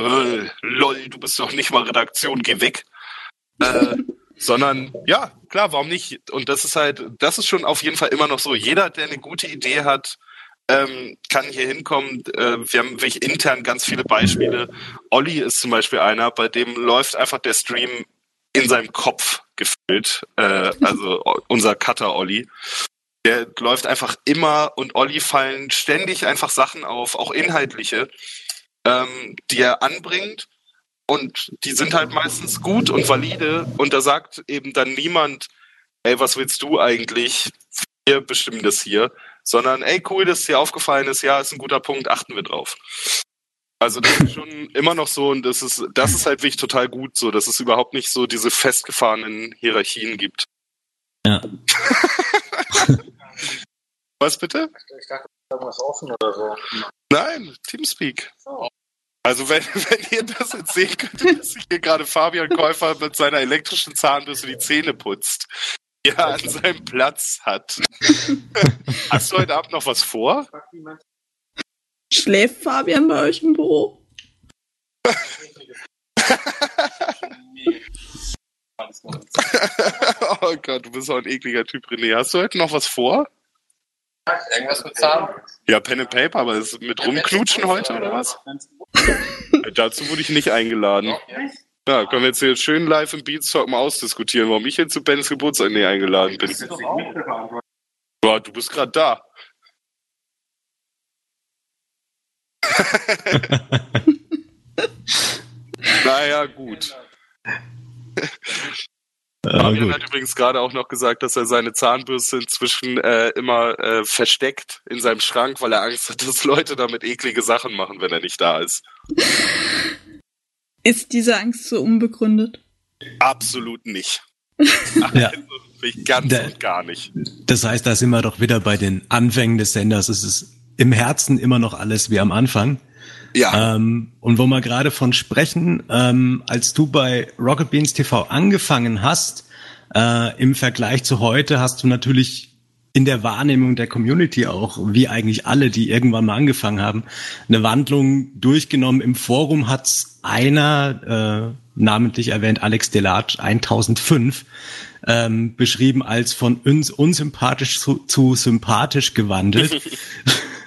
Speaker 6: lol, du bist doch nicht mal Redaktion, geh weg. Äh, sondern ja, klar, warum nicht? Und das ist halt, das ist schon auf jeden Fall immer noch so. Jeder, der eine gute Idee hat, ähm, kann hier hinkommen. Äh, wir haben wirklich intern ganz viele Beispiele. Olli ist zum Beispiel einer, bei dem läuft einfach der Stream in seinem Kopf gefühlt. Äh, also unser Cutter Olli. Der läuft einfach immer und Olli fallen ständig einfach Sachen auf, auch inhaltliche, ähm, die er anbringt. Und die sind halt meistens gut und valide. Und da sagt eben dann niemand, ey, was willst du eigentlich? Wir bestimmen das hier. Sondern, ey, cool, dass dir aufgefallen ist. Ja, ist ein guter Punkt, achten wir drauf. Also das ist schon immer noch so und das ist, das ist halt wirklich total gut so, dass es überhaupt nicht so diese festgefahrenen Hierarchien gibt.
Speaker 7: Ja.
Speaker 6: Was bitte?
Speaker 3: Irgendwas offen oder so.
Speaker 6: Nein, Teamspeak. Also wenn, wenn ihr das jetzt sehen könntet, dass sich hier gerade Fabian Käufer mit seiner elektrischen Zahnbürste die Zähne putzt, ja an seinem Platz hat. Hast du heute Abend noch was vor?
Speaker 5: Schläft Fabian bei euch im Büro?
Speaker 6: oh Gott, du bist auch ein ekliger Typ, René. Hast du heute noch was vor?
Speaker 3: Irgendwas mit Zahn?
Speaker 6: Ja, Pen and Paper, aber ist mit rumknutschen heute oder was? Äh, Dazu wurde ich nicht eingeladen. Ja, können wir jetzt hier schön live im Beanstalk mal ausdiskutieren, warum ich jetzt zu Bens Geburtstag nicht eingeladen bin. Boah, du bist gerade da. naja, gut.
Speaker 7: Ja,
Speaker 6: Fabian
Speaker 7: gut.
Speaker 6: hat übrigens gerade auch noch gesagt, dass er seine Zahnbürste inzwischen äh, immer äh, versteckt in seinem Schrank, weil er Angst hat, dass Leute damit eklige Sachen machen, wenn er nicht da ist.
Speaker 5: Ist diese Angst so unbegründet?
Speaker 6: Absolut nicht.
Speaker 7: Ja.
Speaker 6: Also, ganz
Speaker 7: Der-
Speaker 6: und gar nicht.
Speaker 7: Das heißt, da sind wir doch wieder bei den Anfängen des Senders. Es ist im Herzen immer noch alles wie am Anfang.
Speaker 6: Ja,
Speaker 7: Ähm, und wo wir gerade von sprechen, ähm, als du bei Rocket Beans TV angefangen hast, äh, im Vergleich zu heute hast du natürlich in der Wahrnehmung der Community auch, wie eigentlich alle, die irgendwann mal angefangen haben, eine Wandlung durchgenommen. Im Forum hat's einer, äh, namentlich erwähnt Alex Delatsch 1005, ähm, beschrieben als von uns unsympathisch zu, zu sympathisch gewandelt.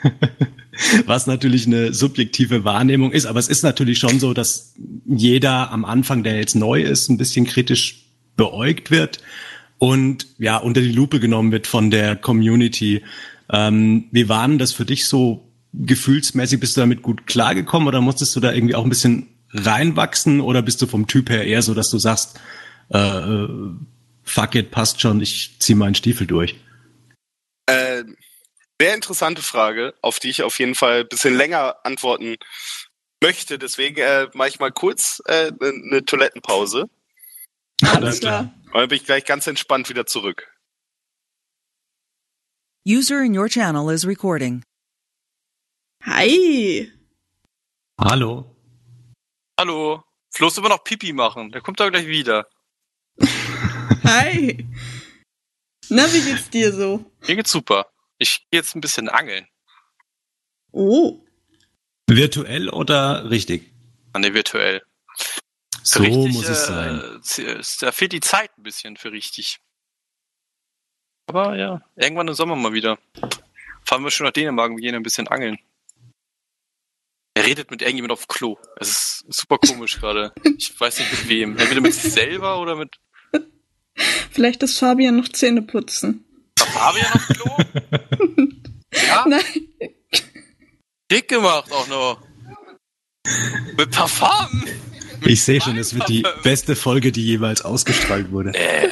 Speaker 7: was natürlich eine subjektive Wahrnehmung ist, aber es ist natürlich schon so, dass jeder am Anfang, der jetzt neu ist, ein bisschen kritisch beäugt wird und ja unter die Lupe genommen wird von der Community. Ähm, wie war denn das für dich so gefühlsmäßig? Bist du damit gut klargekommen oder musstest du da irgendwie auch ein bisschen reinwachsen oder bist du vom Typ her eher so, dass du sagst, äh, äh, fuck it, passt schon, ich zieh meinen Stiefel durch?
Speaker 6: äh, sehr interessante Frage, auf die ich auf jeden Fall ein bisschen länger antworten möchte. Deswegen äh, mache ich mal kurz äh, eine Toilettenpause.
Speaker 5: Alles klar.
Speaker 6: Und dann bin ich gleich ganz entspannt wieder zurück.
Speaker 4: User in your channel is recording.
Speaker 5: Hi.
Speaker 7: Hallo.
Speaker 3: Hallo. Floß immer noch Pipi machen. Der kommt doch gleich wieder.
Speaker 5: Hi. Na, wie geht's dir so?
Speaker 3: Mir geht's super. Ich gehe jetzt ein bisschen angeln.
Speaker 5: Oh.
Speaker 7: Virtuell oder richtig?
Speaker 3: An der virtuell.
Speaker 7: So
Speaker 3: richtig,
Speaker 7: muss es
Speaker 3: äh,
Speaker 7: sein.
Speaker 3: Da fehlt die Zeit ein bisschen für richtig. Aber ja, irgendwann im Sommer mal wieder. Fahren wir schon nach Dänemark und gehen ein bisschen angeln. Er redet mit irgendjemand auf Klo. Es ist super komisch gerade. Ich weiß nicht mit wem. Entweder mit sich selber oder mit
Speaker 5: Vielleicht ist Fabian noch Zähne putzen.
Speaker 3: War Fabian auf Klo? ja,
Speaker 5: Nein.
Speaker 3: dick gemacht auch noch. Mit Parfum.
Speaker 7: Ich sehe schon, es wird die beste Folge, die jeweils ausgestrahlt wurde.
Speaker 3: Äh,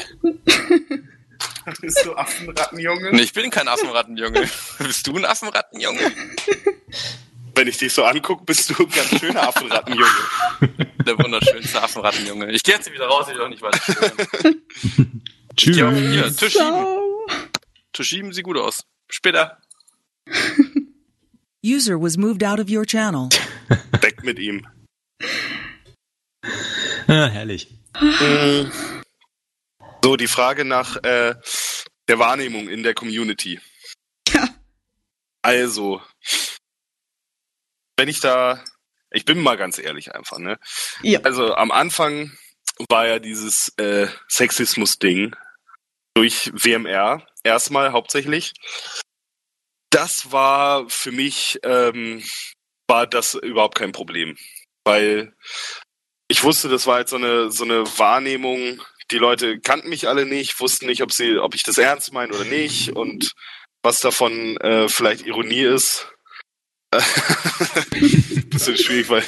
Speaker 6: Bist du Affenrattenjunge?
Speaker 3: nee, ich bin kein Affenrattenjunge. Bist du ein Affenrattenjunge?
Speaker 6: Wenn ich dich so angucke, bist du ein ganz schöner Affenrattenjunge.
Speaker 3: Der wunderschönste Affenrattenjunge. Ich gehe jetzt wieder raus, ich will auch nicht weiter.
Speaker 7: Tschüss.
Speaker 3: Hier, Tisch schieben. Schieben sieht gut aus. Später.
Speaker 4: User was moved out of your channel.
Speaker 6: Weg mit ihm.
Speaker 7: Ah, herrlich.
Speaker 6: So, die Frage nach äh, der Wahrnehmung in der Community.
Speaker 5: Ja.
Speaker 6: Also, wenn ich da, ich bin mal ganz ehrlich einfach, ne?
Speaker 5: Ja.
Speaker 6: Also am Anfang war ja dieses äh, Sexismus-Ding durch WMR erstmal hauptsächlich. Das war für mich, ähm, war das überhaupt kein Problem. Weil ich wusste, das war jetzt so eine, so eine Wahrnehmung, die Leute kannten mich alle nicht, wussten nicht, ob sie, ob ich das ernst meine oder nicht und was davon äh, vielleicht Ironie ist. Bisschen schwierig, weil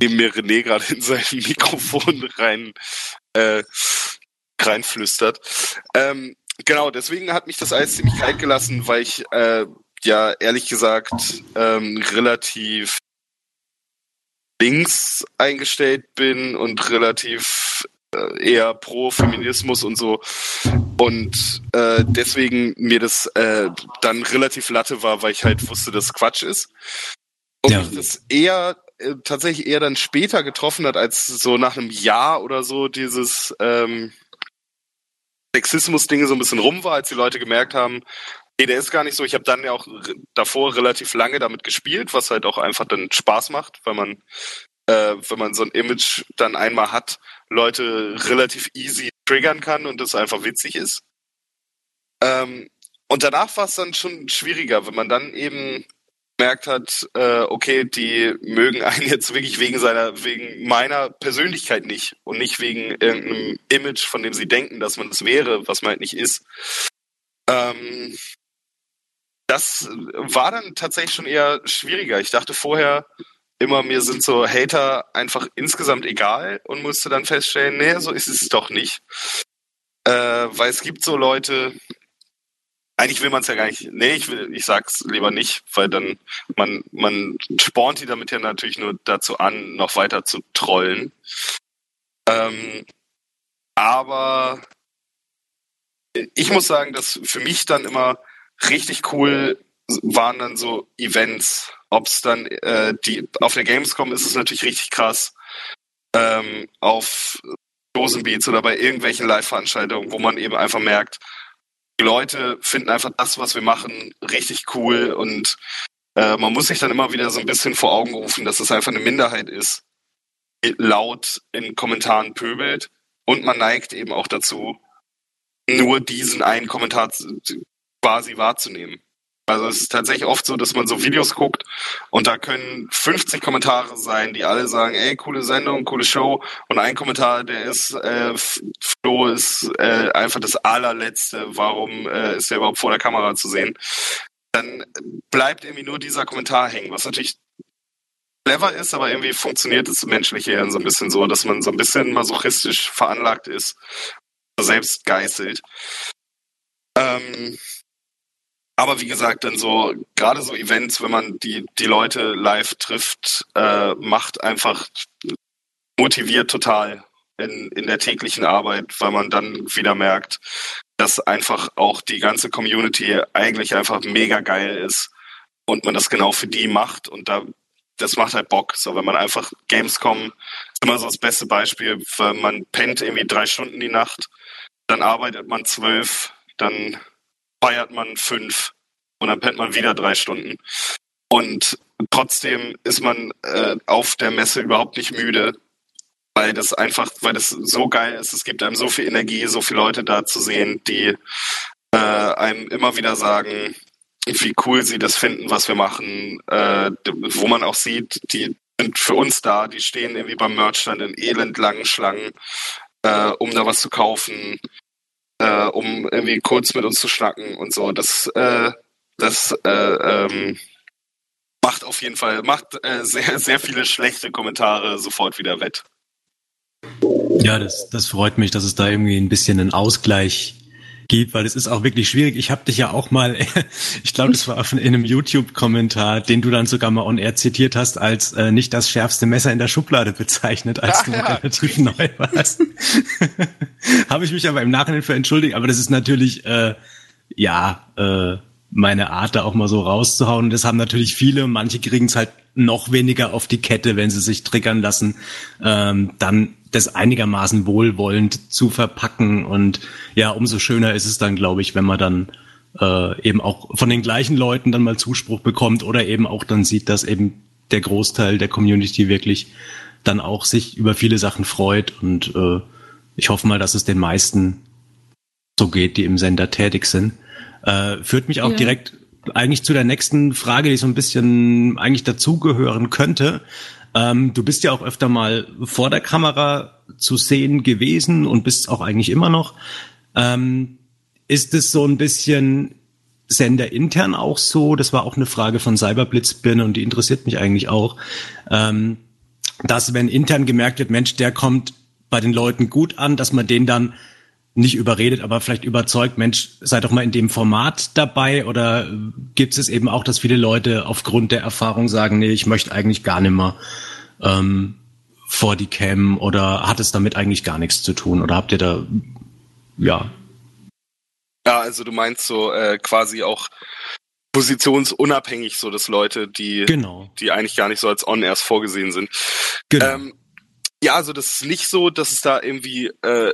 Speaker 6: neben mir René gerade in sein Mikrofon rein äh, reinflüstert. Ähm, genau, deswegen hat mich das alles ziemlich kalt gelassen, weil ich äh, ja ehrlich gesagt ähm, relativ links eingestellt bin und relativ äh, eher pro Feminismus und so. Und äh, deswegen mir das äh, dann relativ latte war, weil ich halt wusste, dass Quatsch ist. Und
Speaker 7: Ja.
Speaker 6: mich das eher äh, tatsächlich eher dann später getroffen hat, als so nach einem Jahr oder so dieses ähm, Sexismus-Ding so ein bisschen rum war, als die Leute gemerkt haben, nee, der ist gar nicht so. Ich habe dann ja auch davor relativ lange damit gespielt, was halt auch einfach dann Spaß macht, weil man, äh, wenn man so ein Image dann einmal hat, Leute relativ easy triggern kann und das einfach witzig ist. Ähm, und danach war es dann schon schwieriger, wenn man dann eben gemerkt hat, äh, okay, die mögen einen jetzt wirklich wegen seiner, wegen meiner Persönlichkeit nicht und nicht wegen irgendeinem Image, von dem sie denken, dass man es wäre, was man halt nicht ist. Ähm, das war dann tatsächlich schon eher schwieriger. Ich dachte vorher immer, mir sind so Hater einfach insgesamt egal und musste dann feststellen, nee, so ist es doch nicht. Äh, weil es gibt so Leute, eigentlich will man es ja gar nicht, nee, ich will, ich sag's lieber nicht, weil dann man, man spornt die damit ja natürlich nur dazu an, noch weiter zu trollen. Ähm, aber ich muss sagen, dass für mich dann immer richtig cool waren dann so Events. Ob es dann äh, die auf der Gamescom ist es natürlich richtig krass. Ähm, auf Dosenbeats oder bei irgendwelchen Live-Veranstaltungen, wo man eben einfach merkt, die Leute finden einfach das, was wir machen, richtig cool und äh, man muss sich dann immer wieder so ein bisschen vor Augen rufen, dass es einfach eine Minderheit ist, die laut in Kommentaren pöbelt und man neigt eben auch dazu, nur diesen einen Kommentar quasi wahrzunehmen. Also es ist tatsächlich oft so, dass man so Videos guckt und da können 50 Kommentare sein, die alle sagen, ey, coole Sendung, coole Show und ein Kommentar, der ist, äh, Flo ist äh, einfach das allerletzte, warum äh, ist er überhaupt vor der Kamera zu sehen? Dann bleibt irgendwie nur dieser Kommentar hängen, was natürlich clever ist, aber irgendwie funktioniert das menschliche Hirn so ein bisschen so, dass man so ein bisschen masochistisch veranlagt ist, selbst geißelt. Ähm, aber wie gesagt, dann so, gerade so Events, wenn man die, die Leute live trifft, äh, macht einfach, motiviert total in, in der täglichen Arbeit, weil man dann wieder merkt, dass einfach auch die ganze Community eigentlich einfach mega geil ist und man das genau für die macht und da, das macht halt Bock. So, wenn man einfach Gamescom ist immer so das beste Beispiel, weil man pennt irgendwie drei Stunden die Nacht, dann arbeitet man zwölf, dann feiert man fünf und dann pennt man wieder drei Stunden. Und trotzdem ist man äh, auf der Messe überhaupt nicht müde, weil das einfach, weil das so geil ist. Es gibt einem so viel Energie, so viele Leute da zu sehen, die äh, einem immer wieder sagen, wie cool sie das finden, was wir machen, äh, wo man auch sieht, die sind für uns da, die stehen irgendwie beim Merchstand in elendlangen Schlangen, äh, um da was zu kaufen äh, um irgendwie kurz mit uns zu schnacken und so. Das, äh, das äh, ähm, macht auf jeden Fall, macht äh, sehr, sehr viele schlechte Kommentare sofort wieder wett.
Speaker 7: Ja, das, das freut mich, dass es da irgendwie ein bisschen einen Ausgleich gibt, weil es ist auch wirklich schwierig. Ich habe dich ja auch mal, ich glaube, das war in einem YouTube-Kommentar, den du dann sogar mal on air zitiert hast, als äh, nicht das schärfste Messer in der Schublade bezeichnet, als
Speaker 6: Ja,
Speaker 7: du
Speaker 6: ja,
Speaker 7: relativ neu warst. habe ich mich aber im Nachhinein für entschuldigt, aber das ist natürlich, äh, ja, äh, meine Art, da auch mal so rauszuhauen. Und das haben natürlich viele, manche kriegen es halt noch weniger auf die Kette, wenn sie sich triggern lassen, ähm, dann das einigermaßen wohlwollend zu verpacken. Und ja, umso schöner ist es dann, glaube ich, wenn man dann äh, eben auch von den gleichen Leuten dann mal Zuspruch bekommt oder eben auch dann sieht, dass eben der Großteil der Community wirklich dann auch sich über viele Sachen freut. Und äh, ich hoffe mal, dass es den meisten so geht, die im Sender tätig sind. Äh, führt mich auch
Speaker 5: Ja.
Speaker 7: direkt eigentlich zu der nächsten Frage, die so ein bisschen eigentlich dazugehören könnte. Ähm, du bist ja auch öfter mal vor der Kamera zu sehen gewesen und bist auch eigentlich immer noch. Ähm, ist es so ein bisschen senderintern auch so? Das war auch eine Frage von Cyberblitzbirne und die interessiert mich eigentlich auch. Ähm, dass wenn intern gemerkt wird, Mensch, der kommt bei den Leuten gut an, dass man den dann nicht überredet, aber vielleicht überzeugt, Mensch, sei doch mal in dem Format dabei oder gibt es eben auch, dass viele Leute aufgrund der Erfahrung sagen, nee, ich möchte eigentlich gar nicht mehr ähm, vor die Cam oder hat es damit eigentlich gar nichts zu tun oder habt ihr da, ja,
Speaker 6: Ja, also du meinst so äh, quasi auch positionsunabhängig, so dass Leute, die,
Speaker 7: Genau.
Speaker 6: die eigentlich gar nicht so als On-Airs vorgesehen sind.
Speaker 7: genau.
Speaker 6: Ähm, ja, also das ist nicht so, dass es da irgendwie äh,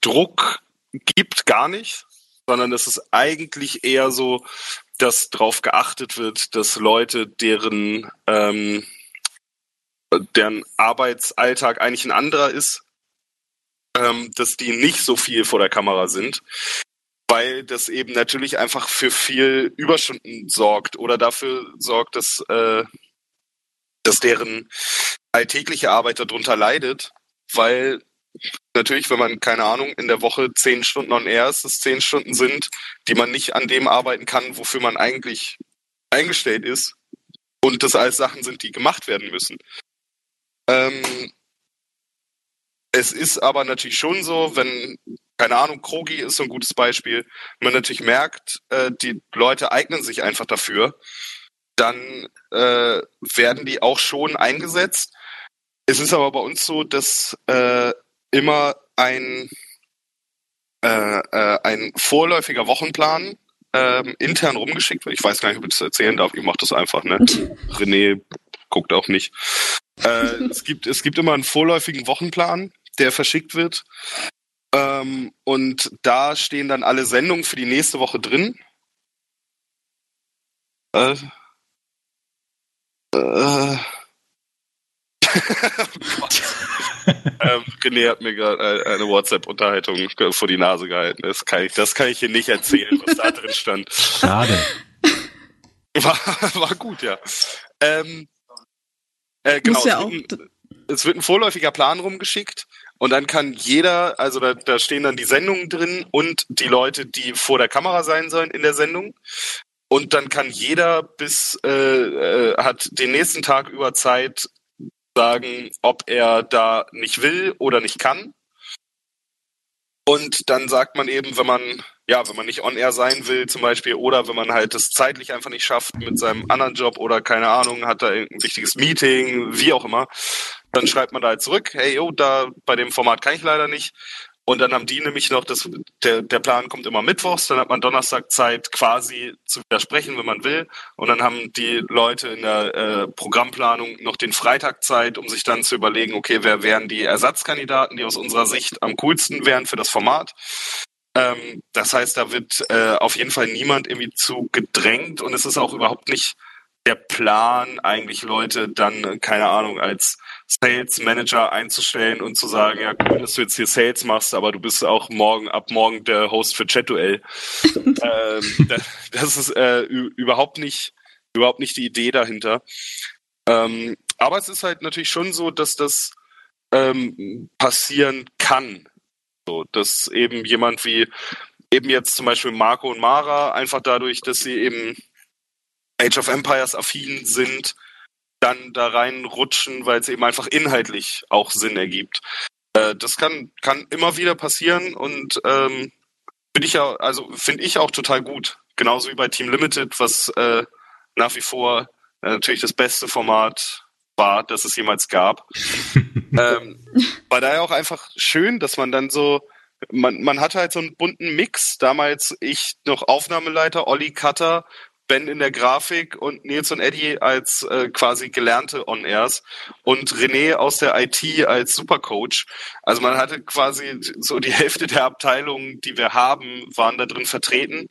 Speaker 6: Druck gibt, gar nicht, sondern es ist eigentlich eher so, dass darauf geachtet wird, dass Leute, deren ähm, deren Arbeitsalltag eigentlich ein anderer ist, ähm, dass die nicht so viel vor der Kamera sind, weil das eben natürlich einfach für viel Überstunden sorgt oder dafür sorgt, dass, äh, dass deren alltägliche Arbeit darunter leidet, weil natürlich, wenn man, keine Ahnung, in der Woche zehn Stunden on air ist, es zehn Stunden sind, die man nicht an dem arbeiten kann, wofür man eigentlich eingestellt ist und das alles Sachen sind, die gemacht werden müssen. Ähm, es ist aber natürlich schon so, wenn, keine Ahnung, Krogi ist so ein gutes Beispiel, man natürlich merkt, äh, die Leute eignen sich einfach dafür, dann äh, werden die auch schon eingesetzt. Es ist aber bei uns so, dass äh, immer ein, äh, äh, ein vorläufiger Wochenplan ähm, intern rumgeschickt wird. Ich weiß gar nicht, ob ich das erzählen darf. Ich mache das einfach, ne? René guckt auch nicht. Äh, es, gibt, es gibt immer einen vorläufigen Wochenplan, der verschickt wird. Ähm, und da stehen dann alle Sendungen für die nächste Woche drin. Äh, äh, ähm, René hat mir gerade eine WhatsApp-Unterhaltung vor die Nase gehalten. Das kann, ich, das kann ich hier nicht erzählen, was da drin stand.
Speaker 7: Schade.
Speaker 6: War, war gut, ja. Ähm, äh, genau,
Speaker 5: ja
Speaker 6: es, wird ein, es wird ein vorläufiger Plan rumgeschickt und dann kann jeder, also da, da stehen dann die Sendungen drin und die Leute, die vor der Kamera sein sollen in der Sendung. Und dann kann jeder bis äh, äh, hat den nächsten Tag über Zeit sagen, ob er da nicht will oder nicht kann. Und dann sagt man eben, wenn man, ja, wenn man nicht on air sein will, zum Beispiel, oder wenn man halt das zeitlich einfach nicht schafft mit seinem anderen Job oder keine Ahnung, hat da irgendein wichtiges Meeting, wie auch immer, dann schreibt man da halt zurück, hey, yo, da bei dem Format kann ich leider nicht. Und dann haben die nämlich noch, das, der, der Plan kommt immer mittwochs, dann hat man Donnerstag Zeit, quasi zu widersprechen, wenn man will. Und dann haben die Leute in der äh, Programmplanung noch den Freitag Zeit, um sich dann zu überlegen, okay, wer wären die Ersatzkandidaten, die aus unserer Sicht am coolsten wären für das Format. Ähm, das heißt, da wird äh, auf jeden Fall niemand irgendwie zu gedrängt und es ist auch überhaupt nicht der Plan, eigentlich Leute dann, keine Ahnung, als Sales Manager einzustellen und zu sagen, ja, cool, dass du jetzt hier Sales machst, aber du bist auch morgen, ab morgen der Host für Chat-Duell. ähm, das ist äh, überhaupt nicht, überhaupt nicht die Idee dahinter. Ähm, aber es ist halt natürlich schon so, dass das ähm, passieren kann. So, dass eben jemand wie eben jetzt zum Beispiel Marco und Mara einfach dadurch, dass sie eben Age of Empires affin sind, dann da reinrutschen, weil es eben einfach inhaltlich auch Sinn ergibt. Äh, das kann, kann immer wieder passieren und ähm, finde ich ja, also finde ich auch total gut. Genauso wie bei Team Limited, was äh, nach wie vor äh, natürlich das beste Format war, das es jemals gab. ähm, war daher auch einfach schön, dass man dann so, man, man hatte halt so einen bunten Mix. Damals ich noch Aufnahmeleiter, Olli Cutter, Ben in der Grafik und Nils und Eddie als äh, quasi gelernte On-Airs und René aus der IT als Supercoach. Also man hatte quasi so die Hälfte der Abteilungen, die wir haben, waren da drin vertreten.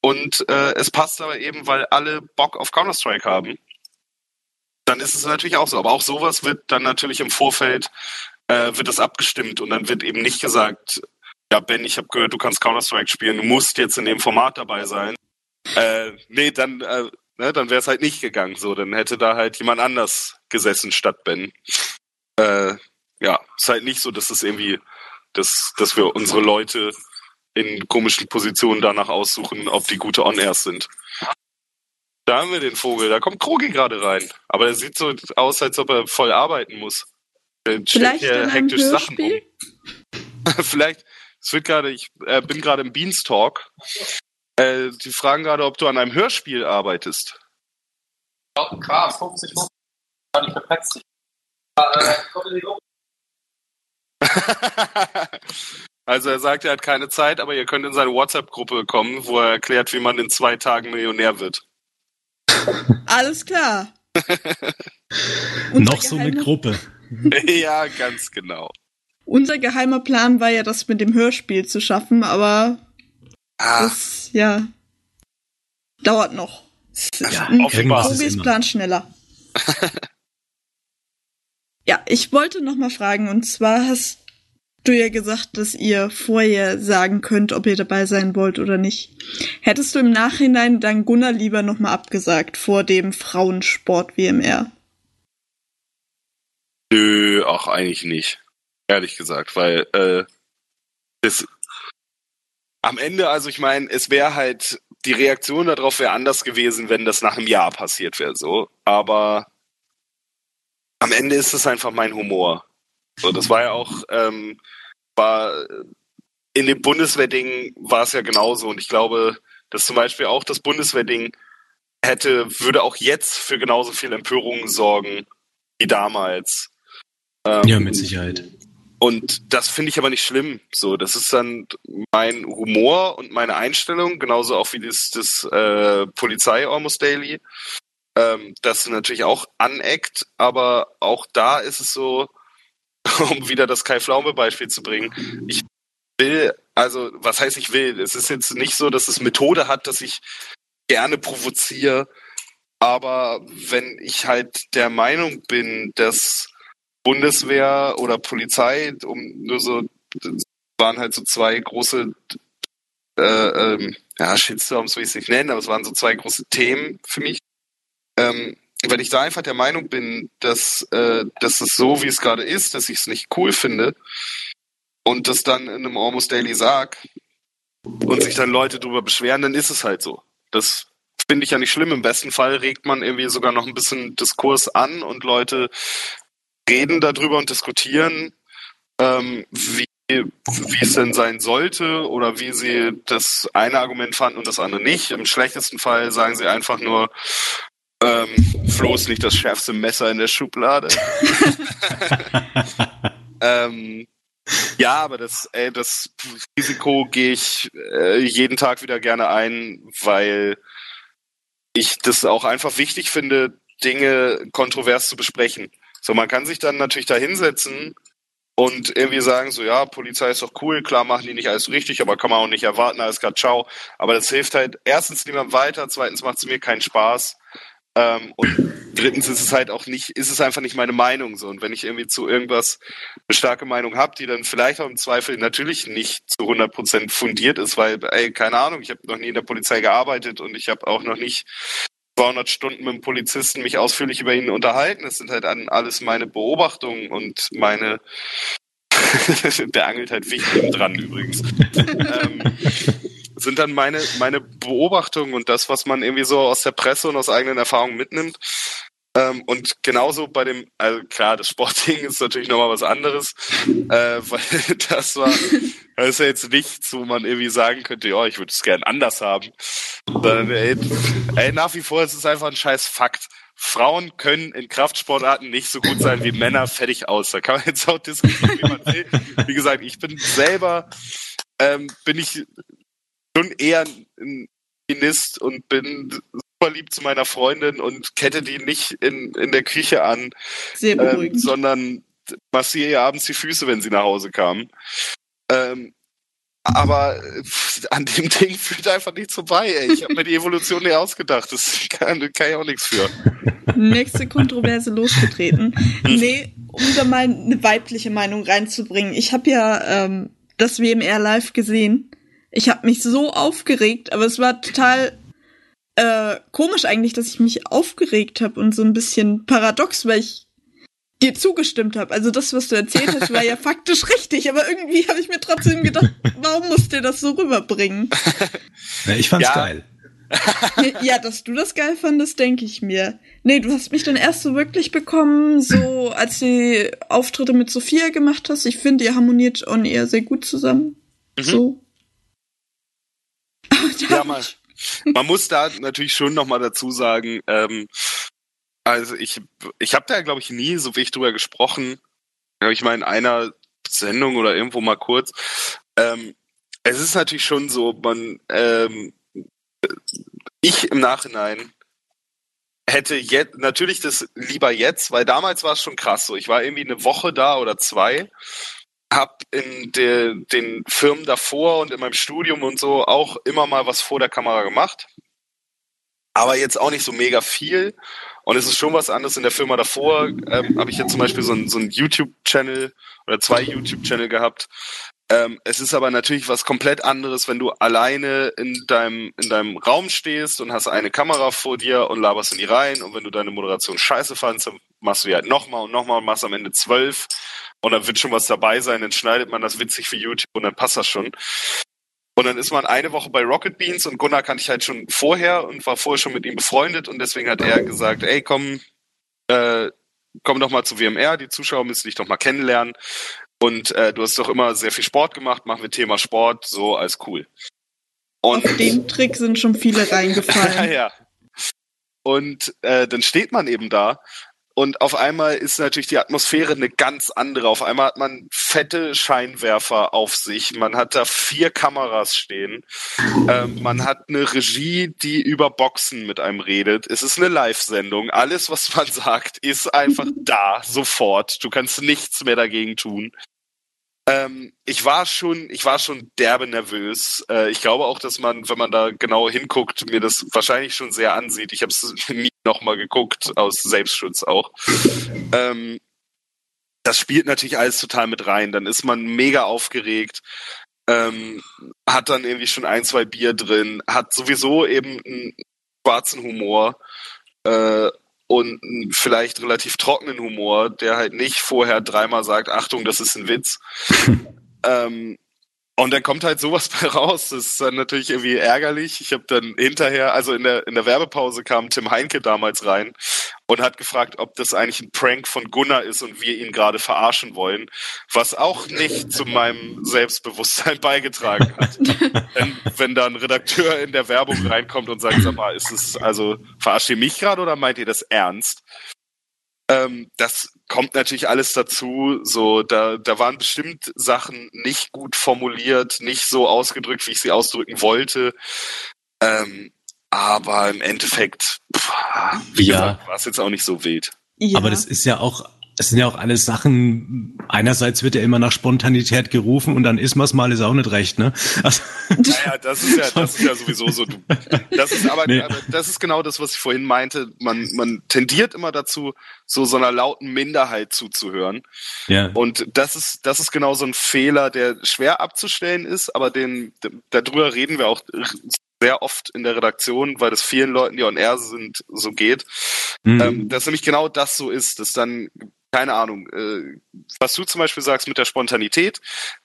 Speaker 6: Und äh, es passt aber eben, weil alle Bock auf Counter-Strike haben. Dann ist es natürlich auch so. Aber auch sowas wird dann natürlich im Vorfeld äh, wird das abgestimmt und dann wird eben nicht gesagt, ja Ben, ich habe gehört, du kannst Counter-Strike spielen, du musst jetzt in dem Format dabei sein. Äh, nee, dann, äh, ne, dann wäre es halt nicht gegangen. So, dann hätte da halt jemand anders gesessen statt Ben. Äh, ja, ist halt nicht so, dass es irgendwie, dass, dass wir unsere Leute in komischen Positionen danach aussuchen, ob die gute On-Airs sind. Da haben wir den Vogel, da kommt Krogi gerade rein. Aber er sieht so aus, als ob er voll arbeiten muss. Er
Speaker 5: Vielleicht einem
Speaker 6: hektisch Sachen um. Vielleicht, es wird gerade, ich äh, bin gerade im Beanstalk. Äh, die fragen gerade, ob du an einem Hörspiel arbeitest.
Speaker 2: Krass, 50, 50. War nicht verpetzt.
Speaker 6: Also er sagt, er hat keine Zeit, aber ihr könnt in seine WhatsApp-Gruppe kommen, wo er erklärt, wie man in zwei Tagen Millionär wird.
Speaker 5: Alles klar.
Speaker 7: Noch so eine Gruppe.
Speaker 6: ja, ganz genau.
Speaker 5: Unser geheimer Plan war ja, das mit dem Hörspiel zu schaffen, aber
Speaker 6: Ah,
Speaker 5: das, ja, dauert noch.
Speaker 7: Ja,
Speaker 6: Offenbar.
Speaker 7: ist.
Speaker 5: Plan schneller. ja, ich wollte noch mal fragen, und zwar hast du ja gesagt, dass ihr vorher sagen könnt, ob ihr dabei sein wollt oder nicht. Hättest du im Nachhinein dann Gunnar lieber noch mal abgesagt vor dem Frauensport-WMR?
Speaker 6: Nö, auch eigentlich nicht. Ehrlich gesagt, weil äh, das am Ende, also ich meine, es wäre halt, die Reaktion darauf wäre anders gewesen, wenn das nach einem Jahr passiert wäre, so. Aber am Ende ist es einfach mein Humor. So, das war ja auch, ähm, war in dem Bundeswehrding war es ja genauso und ich glaube, dass zum Beispiel auch das Bundeswehrding hätte, würde auch jetzt für genauso viel Empörung sorgen wie damals. Ähm,
Speaker 7: Ja, mit Sicherheit.
Speaker 6: Und das finde ich aber nicht schlimm. So, das ist dann mein Humor und meine Einstellung, genauso auch wie das, das äh, Polizei Almost Daily. Ähm, das natürlich auch aneckt, aber auch da ist es so, um wieder das Kai Pflaume Beispiel zu bringen. Ich will, also was heißt ich will? Es ist jetzt nicht so, dass es Methode hat, dass ich gerne provoziere, aber wenn ich halt der Meinung bin, dass Bundeswehr oder Polizei, um nur so, waren halt so zwei große, äh, ähm, ja, Shitstorms will ich es nicht nennen, aber es waren so zwei große Themen für mich. Ähm, wenn ich da einfach der Meinung bin, dass, äh, dass es so, wie es gerade ist, dass ich es nicht cool finde und das dann in einem Almost Daily sag und sich dann Leute drüber beschweren, dann ist es halt so. Das finde ich ja nicht schlimm. Im besten Fall regt man irgendwie sogar noch ein bisschen Diskurs an und Leute reden darüber und diskutieren, ähm, wie, wie es denn sein sollte oder wie sie das eine Argument fanden und das andere nicht. Im schlechtesten Fall sagen sie einfach nur, ähm, Flo ist nicht das schärfste Messer in der Schublade. ähm, ja, aber das, ey, das Risiko gehe ich äh, jeden Tag wieder gerne ein, weil ich das auch einfach wichtig finde, Dinge kontrovers zu besprechen. So, man kann sich dann natürlich da hinsetzen und irgendwie sagen, so, ja, Polizei ist doch cool, klar machen die nicht alles richtig, aber kann man auch nicht erwarten, alles klar, ciao. Aber das hilft halt erstens niemandem weiter, zweitens macht es mir keinen Spaß. Ähm, und drittens ist es halt auch nicht, ist es einfach nicht meine Meinung so. Und wenn ich irgendwie zu irgendwas eine starke Meinung habe, die dann vielleicht auch im Zweifel natürlich nicht zu 100% fundiert ist, weil, ey, keine Ahnung, ich habe noch nie in der Polizei gearbeitet und ich habe auch noch nicht 200 Stunden mit einem Polizisten mich ausführlich über ihn unterhalten. Das sind halt an alles meine Beobachtungen und meine der angelt halt wichtig dran übrigens. ähm, sind dann meine, meine Beobachtungen und das, was man irgendwie so aus der Presse und aus eigenen Erfahrungen mitnimmt. Ähm, und genauso bei dem, also klar, das Sportding ist natürlich nochmal was anderes, äh, weil das war, das ist ja jetzt nichts, wo man irgendwie sagen könnte, ja, ich würde es gern anders haben. Sondern, ey, ey, nach wie vor ist es einfach ein scheiß Fakt. Frauen können in Kraftsportarten nicht so gut sein wie Männer, fertig aus. Da kann man jetzt auch diskutieren, wie man will. Wie gesagt, ich bin selber, ähm, bin ich schon eher ein Feminist und bin lieb zu meiner Freundin und kette die nicht in, in der Küche an,
Speaker 5: Sehr
Speaker 6: ähm, sondern massiere ihr abends die Füße, wenn sie nach Hause kamen. Ähm, aber pff, an dem Ding führt einfach nichts vorbei. Ey. Ich habe mir die Evolution nicht ausgedacht. Das kann, kann ich auch nichts für.
Speaker 5: Nächste Kontroverse losgetreten. Nee, um da mal eine weibliche Meinung reinzubringen. Ich habe ja ähm, das WMR live gesehen. Ich habe mich so aufgeregt, aber es war total äh, komisch eigentlich, dass ich mich aufgeregt habe und so ein bisschen paradox, weil ich dir zugestimmt habe. Also das, was du erzählt hast, war ja faktisch richtig, aber irgendwie habe ich mir trotzdem gedacht, warum musst du das so rüberbringen?
Speaker 7: Ich fand's
Speaker 6: Ja.
Speaker 7: geil.
Speaker 5: Ja, dass du das geil fandest, denke ich mir. Nee, du hast mich dann erst so wirklich bekommen, so als du die Auftritte mit Sophia gemacht hast. Ich finde, ihr harmoniert on eher sehr gut zusammen.
Speaker 6: Mhm.
Speaker 5: So. Aber da
Speaker 6: Ja, mal. Man muss da natürlich schon nochmal dazu sagen, ähm, also ich, ich habe da, glaube ich, nie so wirklich drüber gesprochen. Ich meine, in einer Sendung oder irgendwo mal kurz. Ähm, es ist natürlich schon so, man, ähm, ich im Nachhinein hätte jetzt natürlich das lieber jetzt, weil damals war es schon krass so. Ich war irgendwie eine Woche da oder zwei, hab in de, den Firmen davor und in meinem Studium und so auch immer mal was vor der Kamera gemacht. Aber jetzt auch nicht so mega viel. Und es ist schon was anderes. In der Firma davor ähm, habe ich jetzt zum Beispiel so einen so einen YouTube-Channel oder zwei YouTube-Channel gehabt. Ähm, es ist aber natürlich was komplett anderes, wenn du alleine in deinem, in deinem Raum stehst und hast eine Kamera vor dir und laberst in die rein. Und wenn du deine Moderation scheiße fandst, dann machst du die halt nochmal und nochmal und machst am Ende zwölf. Und dann wird schon was dabei sein, dann schneidet man das witzig für YouTube und dann passt das schon. Und dann ist man eine Woche bei Rocket Beans und Gunnar kannte ich halt schon vorher und war vorher schon mit ihm befreundet und deswegen hat er gesagt, ey, komm, äh, komm doch mal zu WMR, die Zuschauer müssen dich doch mal kennenlernen. Und äh, du hast doch immer sehr viel Sport gemacht, machen wir Thema Sport, so als cool.
Speaker 5: Und Auf den Trick sind schon viele reingefallen.
Speaker 6: ja. Und äh, dann steht man eben da und auf einmal ist natürlich die Atmosphäre eine ganz andere. Auf einmal hat man fette Scheinwerfer auf sich. Man hat da vier Kameras stehen. Ähm, man hat eine Regie, die über Boxen mit einem redet. Es ist eine Live-Sendung. Alles, was man sagt, ist einfach da, sofort. Du kannst nichts mehr dagegen tun. Ähm, ich war schon, ich war schon derbe nervös. Äh, ich glaube auch, dass man, wenn man da genau hinguckt, mir das wahrscheinlich schon sehr ansieht. Ich habe es nie nochmal geguckt, aus Selbstschutz auch. Ähm, das spielt natürlich alles total mit rein. Dann ist man mega aufgeregt, ähm, hat dann irgendwie schon ein, zwei Bier drin, hat sowieso eben einen schwarzen Humor. Äh, und einen vielleicht relativ trockenen Humor, der halt nicht vorher dreimal sagt, Achtung, das ist ein Witz. ähm, und dann kommt halt sowas bei raus. Das ist dann natürlich irgendwie ärgerlich. Ich habe dann hinterher, also in der, in der Werbepause kam Tim Heinke damals rein und hat gefragt, ob das eigentlich ein Prank von Gunnar ist und wir ihn gerade verarschen wollen, was auch nicht zu meinem Selbstbewusstsein beigetragen hat. Denn wenn da ein Redakteur in der Werbung reinkommt und sagt, sag mal, ist es, also verarscht ihr mich gerade oder meint ihr das ernst? Ähm, das kommt natürlich alles dazu. So, da, da waren bestimmt Sachen nicht gut formuliert, nicht so ausgedrückt, wie ich sie ausdrücken wollte. Ähm, aber im Endeffekt, pff, wie ja. gesagt, war es jetzt auch nicht so wild.
Speaker 7: Ja. Aber das ist ja auch das sind ja auch alles Sachen, einerseits wird ja immer nach Spontanität gerufen und dann ist man es mal, ist auch nicht recht, ne?
Speaker 6: Also, naja, das ist ja, das ist ja sowieso so. Das ist aber, nee. aber, das ist genau das, was ich vorhin meinte. Man, man tendiert immer dazu, so so einer lauten Minderheit zuzuhören. Ja. Und das ist, das ist genau so ein Fehler, der schwer abzustellen ist, aber den, darüber reden wir auch sehr oft in der Redaktion, weil das vielen Leuten, die on air sind, so geht. Mhm. Ähm, dass nämlich genau das so ist, dass dann keine Ahnung, äh, was du zum Beispiel sagst mit der Spontanität,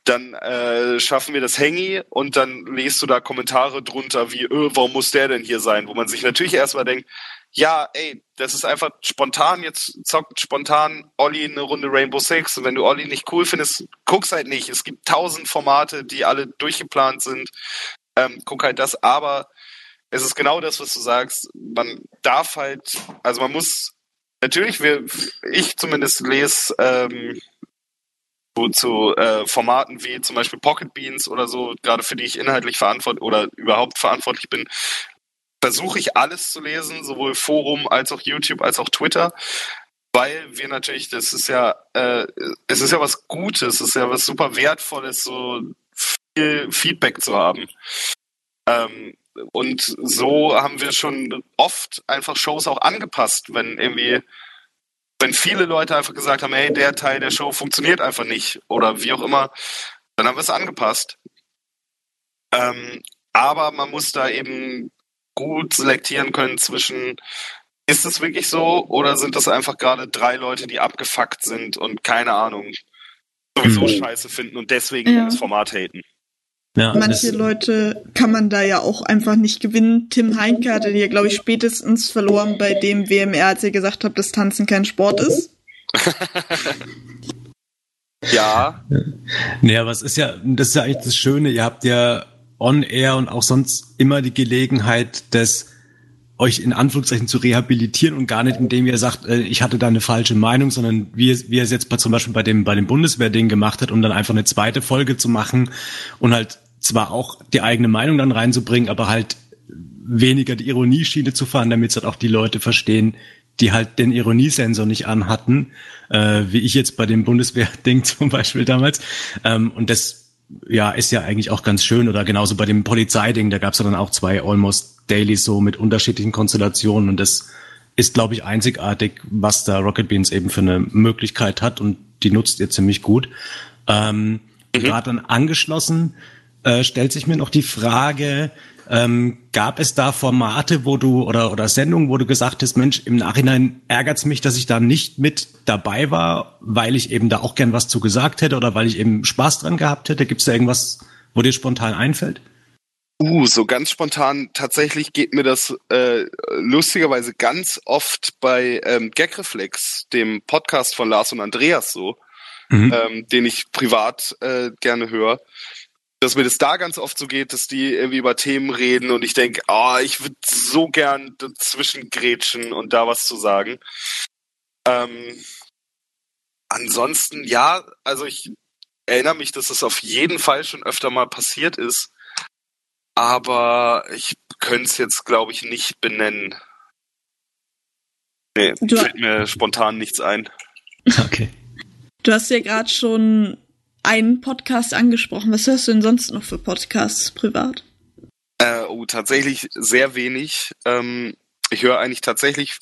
Speaker 6: dann äh, schaffen wir das Hangy und dann lest du da Kommentare drunter wie, öh, warum muss der denn hier sein? Wo man sich natürlich erstmal denkt, ja, ey, das ist einfach spontan, jetzt zockt spontan Olli eine Runde Rainbow Six und wenn du Olli nicht cool findest, guck's halt nicht. Es gibt tausend Formate, die alle durchgeplant sind. Ähm, guck halt das, aber es ist genau das, was du sagst. Man darf halt, also man muss natürlich, wir, ich zumindest lese ähm, zu, zu äh, Formaten wie zum Beispiel Pocket Beans oder so, gerade für die ich inhaltlich verantwortlich oder überhaupt verantwortlich bin, versuche ich alles zu lesen, sowohl Forum als auch YouTube als auch Twitter, weil wir natürlich, das ist ja, äh, es ist ja was Gutes, es ist ja was super Wertvolles, so viel Feedback zu haben. Ähm, und so haben wir schon oft einfach Shows auch angepasst, wenn irgendwie, wenn viele Leute einfach gesagt haben, hey, der Teil der Show funktioniert einfach nicht oder wie auch immer, dann haben wir es angepasst. Ähm, aber man muss da eben gut selektieren können zwischen, ist es wirklich so oder sind das einfach gerade drei Leute, die abgefuckt sind und keine Ahnung, sowieso mhm. scheiße finden und deswegen ja. das Format haten.
Speaker 5: Ja, Manche Leute kann man da ja auch einfach nicht gewinnen. Tim Heinke hatte ja, glaube ich, spätestens verloren bei dem WMR, als ihr gesagt habt, dass Tanzen kein Sport ist.
Speaker 6: ja.
Speaker 7: Naja, was ist ja, das ist ja eigentlich das Schöne, ihr habt ja on air und auch sonst immer die Gelegenheit, das euch in Anführungszeichen zu rehabilitieren und gar nicht, indem ihr sagt, äh, ich hatte da eine falsche Meinung, sondern wie, es- wie er es jetzt bei, zum Beispiel bei dem, bei dem Bundeswehrding gemacht hat, um dann einfach eine zweite Folge zu machen und halt zwar auch die eigene Meinung dann reinzubringen, aber halt weniger die Ironieschiene zu fahren, damit es halt auch die Leute verstehen, die halt den Ironiesensor nicht anhatten, äh, wie ich jetzt bei dem Bundeswehrding zum Beispiel damals. Ähm, und das ja ist ja eigentlich auch ganz schön. Oder genauso bei dem Polizeiding, da gab es ja dann auch zwei Almost Dailies so mit unterschiedlichen Konstellationen und das ist, glaube ich, einzigartig, was da Rocket Beans eben für eine Möglichkeit hat und die nutzt ihr ziemlich gut. Ähm, Gerade dann angeschlossen äh, stellt sich mir noch die Frage, ähm, gab es da Formate, wo du oder oder Sendungen, wo du gesagt hast, Mensch, im Nachhinein ärgert's mich, dass ich da nicht mit dabei war, weil ich eben da auch gern was zu gesagt hätte oder weil ich eben Spaß dran gehabt hätte? Gibt's da irgendwas, wo dir spontan einfällt?
Speaker 6: Uh, so ganz spontan, tatsächlich geht mir das äh, lustigerweise ganz oft bei ähm, Gagreflex, dem Podcast von Lars und Andreas so,
Speaker 7: Mhm.
Speaker 6: ähm, den ich privat äh, gerne höre, dass mir das da ganz oft so geht, dass die irgendwie über Themen reden und ich denke, ah, ich würde so gern dazwischen grätschen und da was zu sagen. Ähm, ansonsten, ja, also ich erinnere mich, dass es auf jeden Fall schon öfter mal passiert ist, aber ich könnte es jetzt, glaube ich, nicht benennen. Nee,
Speaker 5: Du-
Speaker 6: fällt mir spontan nichts ein.
Speaker 7: Okay.
Speaker 5: Du hast ja gerade schon einen Podcast angesprochen. Was hörst du denn sonst noch für Podcasts privat?
Speaker 6: Äh, oh, tatsächlich sehr wenig. Ähm, ich höre eigentlich tatsächlich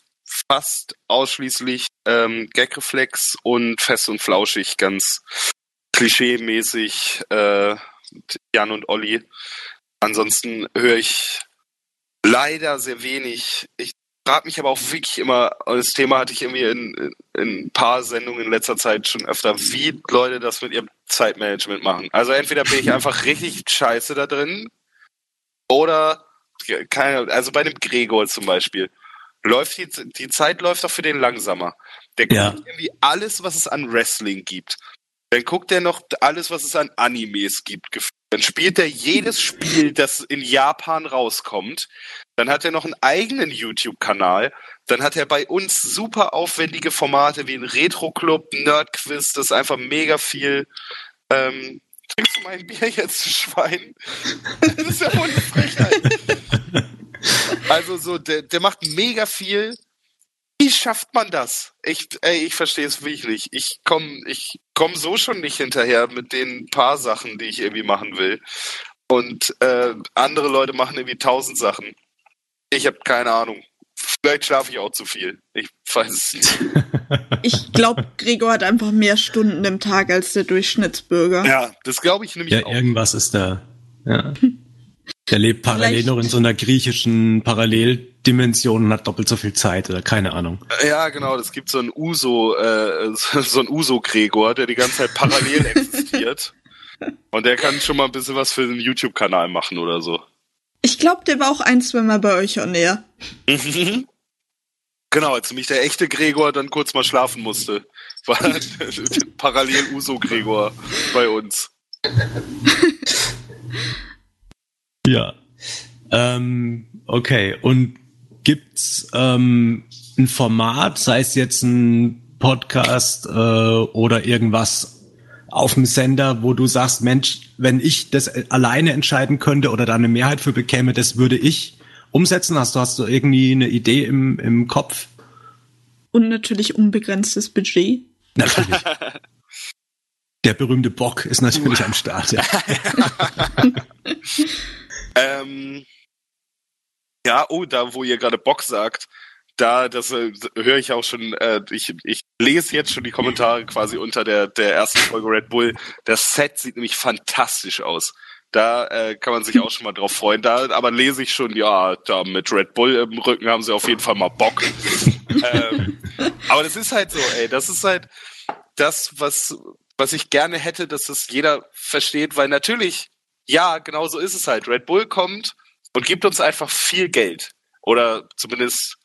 Speaker 6: fast ausschließlich ähm, Gagreflex und Fest und Flauschig, ganz klischee-mäßig äh, Jan und Olli. Ansonsten höre ich leider sehr wenig. Ich frage mich aber auch wirklich immer, und das Thema hatte ich irgendwie in, in, in ein paar Sendungen in letzter Zeit schon öfter, wie Leute das mit ihrem Zeitmanagement machen. Also entweder bin ich einfach richtig scheiße da drin, oder keine, also bei dem Gregor zum Beispiel. Läuft die, die Zeit läuft doch für den langsamer. Der guckt
Speaker 7: Ja.
Speaker 6: irgendwie alles, was es an Wrestling gibt. Dann guckt er noch alles, was es an Animes gibt. Dann spielt er jedes Spiel, das in Japan rauskommt. Dann hat er noch einen eigenen YouTube-Kanal. Dann hat er bei uns super aufwendige Formate wie ein Retro-Club, Nerd-Quiz, das ist einfach mega viel. Ähm, trinkst du mein Bier jetzt, Schwein? Das ist ja wohl eine Frechheit. Also so, der, der macht mega viel. Wie schafft man das? Ich, ey, ich verstehe es wirklich nicht. Ich komme ich komm so schon nicht hinterher mit den paar Sachen, die ich irgendwie machen will. Und äh, andere Leute machen irgendwie tausend Sachen. Ich habe keine Ahnung. Vielleicht schlafe ich auch zu viel. Ich weiß es nicht.
Speaker 5: Ich glaube, Gregor hat einfach mehr Stunden im Tag als der Durchschnittsbürger.
Speaker 6: Ja, das glaube ich nämlich
Speaker 7: Ja,
Speaker 6: auch.
Speaker 7: irgendwas ist da. Ja. Der lebt parallel
Speaker 5: Vielleicht-
Speaker 7: noch in so einer griechischen Paralleldimension und hat doppelt so viel Zeit oder keine Ahnung.
Speaker 6: Ja, genau. Es gibt so einen Uso, äh, so einen Uso-Gregor, der die ganze Zeit parallel existiert. Und der kann schon mal ein bisschen was für den YouTube-Kanal machen oder so.
Speaker 5: Ich glaube, der war auch ein, zwei Mal bei euch on air.
Speaker 6: Genau, als mich der echte Gregor dann kurz mal schlafen musste, war parallel Uso-Gregor bei uns.
Speaker 7: Ja. Ähm, okay. Und gibt's ähm, ein Format, sei es jetzt ein Podcast äh, oder irgendwas auf dem Sender, wo du sagst, Mensch, wenn ich das alleine entscheiden könnte oder da eine Mehrheit für bekäme, das würde ich umsetzen? Hast du, hast du irgendwie eine Idee im, im Kopf?
Speaker 5: Und natürlich unbegrenztes Budget.
Speaker 7: Natürlich. Der berühmte Bock ist natürlich am Start. Ja.
Speaker 6: Ähm, ja, oh, da wo ihr gerade Bock sagt, da das äh, höre ich auch schon, äh, ich, ich lese jetzt schon die Kommentare quasi unter der, der ersten Folge Red Bull. Das Set sieht nämlich fantastisch aus. Da äh, kann man sich auch schon mal drauf freuen. Da aber lese ich schon, ja, da mit Red Bull im Rücken haben sie auf jeden Fall mal Bock. ähm, aber das ist halt so, ey, das ist halt das, was, was ich gerne hätte, dass das jeder versteht, weil natürlich, ja, genau so ist es halt. Red Bull kommt und gibt uns einfach viel Geld. Oder zumindest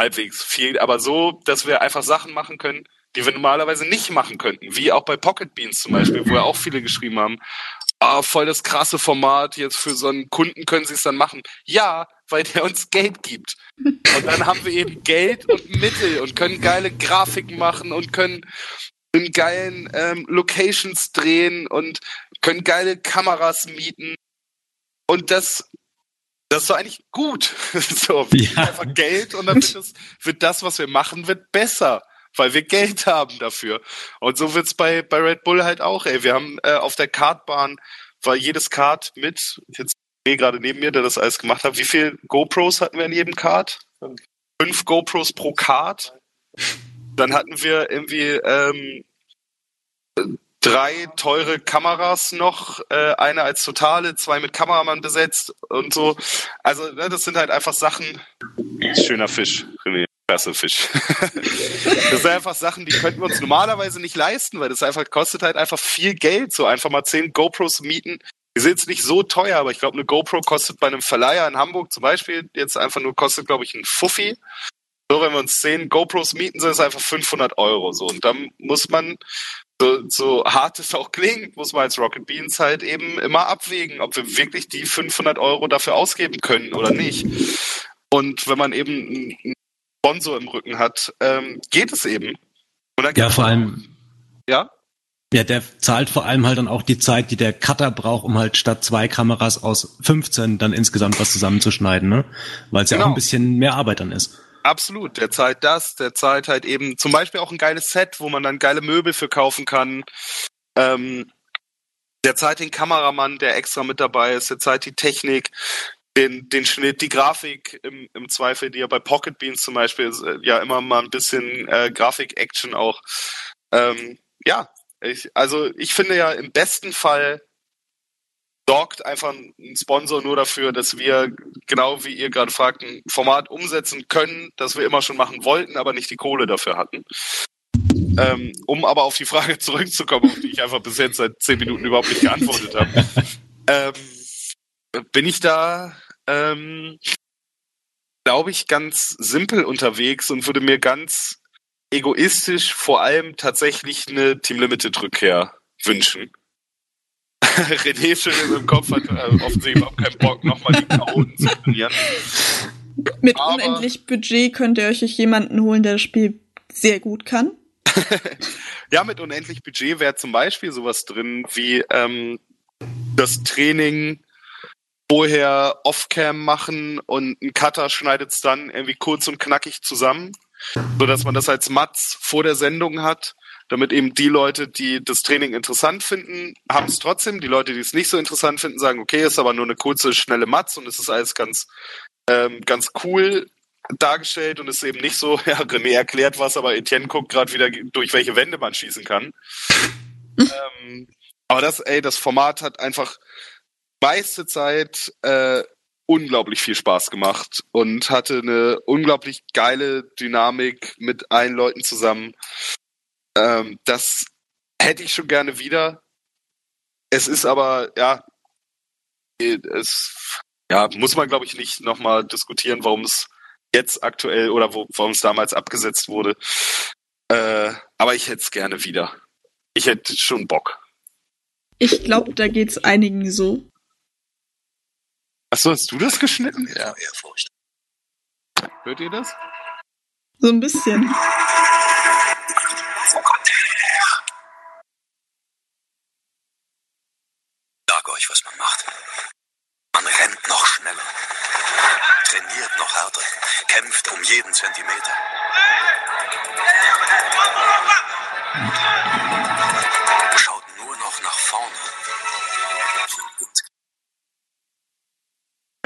Speaker 6: halbwegs viel, aber so, dass wir einfach Sachen machen können, die wir normalerweise nicht machen könnten. Wie auch bei Pocket Beans zum Beispiel, wo ja auch viele geschrieben haben, ah, voll das krasse Format, jetzt für so einen Kunden können sie es dann machen. Ja, weil der uns Geld gibt. Und dann haben wir eben Geld und Mittel und können geile Grafiken machen und können in geilen ähm, Locations drehen und können geile Kameras mieten. Und das, das ist doch eigentlich gut. so, wir
Speaker 7: Ja.
Speaker 6: einfach Geld und dann wird das, wird das, was wir machen, wird besser. Weil wir Geld haben dafür. Und so wird's bei, bei Red Bull halt auch, ey. Wir haben äh, auf der Kartbahn war jedes Kart mit, jetzt gerade neben mir, der das alles gemacht hat. Wie viel GoPros hatten wir in jedem Kart? Fünf GoPros pro Kart. Dann hatten wir irgendwie ähm, drei teure Kameras noch, äh, eine als totale, zwei mit Kameramann besetzt und so. Also ne, das sind halt einfach Sachen. Schöner Fisch, René. Klasse Fisch. das sind einfach Sachen, die könnten wir uns normalerweise nicht leisten, weil das einfach kostet halt einfach viel Geld, so einfach mal zehn GoPros mieten. Die sind jetzt nicht so teuer, aber ich glaube, eine GoPro kostet bei einem Verleiher in Hamburg zum Beispiel jetzt einfach nur kostet, glaube ich, ein Fuffi. So, wenn wir uns zehn GoPros mieten, sind es einfach 500 Euro. So, und dann muss man, so, so hart es auch klingt, muss man als Rocket Beans halt eben immer abwägen, ob wir wirklich die 500 Euro dafür ausgeben können oder nicht. Und wenn man eben einen Sponsor im Rücken hat, ähm, geht es eben. Und dann
Speaker 7: Ja, vor allem,
Speaker 6: Ja?
Speaker 7: ja, der zahlt vor allem halt dann auch die Zeit, die der Cutter braucht, um halt statt zwei Kameras aus 15 dann insgesamt was zusammenzuschneiden, ne? Weil es ja auch
Speaker 6: Genau.
Speaker 7: ein bisschen mehr Arbeit dann ist.
Speaker 6: Absolut, der zahlt das, der zahlt halt eben zum Beispiel auch ein geiles Set, wo man dann geile Möbel für kaufen kann. Ähm, der zahlt den Kameramann, der extra mit dabei ist, der zahlt die Technik, den, den Schnitt, die Grafik im, im Zweifel, die ja bei Pocket Beans zum Beispiel ist, äh, ja immer mal ein bisschen äh, Grafik-Action auch. Ähm, ja, ich, also ich finde ja im besten Fall sorgt einfach ein Sponsor nur dafür, dass wir, genau wie ihr gerade fragt, ein Format umsetzen können, das wir immer schon machen wollten, aber nicht die Kohle dafür hatten. Ähm, um aber auf die Frage zurückzukommen, auf die ich einfach bis jetzt seit zehn Minuten überhaupt nicht geantwortet habe, ähm, bin ich da, ähm, glaube ich, ganz simpel unterwegs und würde mir ganz egoistisch vor allem tatsächlich eine Team Limited Rückkehr wünschen. René schon im Kopf hat äh, offensichtlich überhaupt keinen Bock, nochmal die Chaoten zu trainieren.
Speaker 5: Mit
Speaker 6: Aber-
Speaker 5: unendlich Budget könnt ihr euch jemanden holen, der das Spiel sehr gut kann.
Speaker 6: Ja, mit unendlich Budget wäre zum Beispiel sowas drin wie ähm, das Training vorher Off-Cam machen und ein Cutter schneidet es dann irgendwie kurz und knackig zusammen, so dass man das als Matz vor der Sendung hat, damit eben die Leute, die das Training interessant finden, haben es trotzdem. Die Leute, die es nicht so interessant finden, sagen, okay, ist aber nur eine kurze, schnelle Matz und es ist alles ganz, ähm, ganz cool dargestellt und es ist eben nicht so, ja, René erklärt was, aber Etienne guckt gerade wieder, durch welche Wände man schießen kann. ähm, aber das, ey, das Format hat einfach meiste Zeit äh, unglaublich viel Spaß gemacht und hatte eine unglaublich geile Dynamik mit allen Leuten zusammen. Ähm, das hätte ich schon gerne wieder. Es ist aber, ja, es ja, muss man, glaube ich, nicht nochmal diskutieren, warum es jetzt aktuell oder wo, warum es damals abgesetzt wurde. Äh, aber ich hätte es gerne wieder. Ich hätte schon Bock.
Speaker 5: Ich glaube, da geht's einigen so.
Speaker 6: Achso, hast du das geschnitten?
Speaker 1: Ja, Ehrfurcht.
Speaker 6: Hört ihr das?
Speaker 5: So ein bisschen.
Speaker 1: Jeden Zentimeter. Schaut nur noch nach vorne.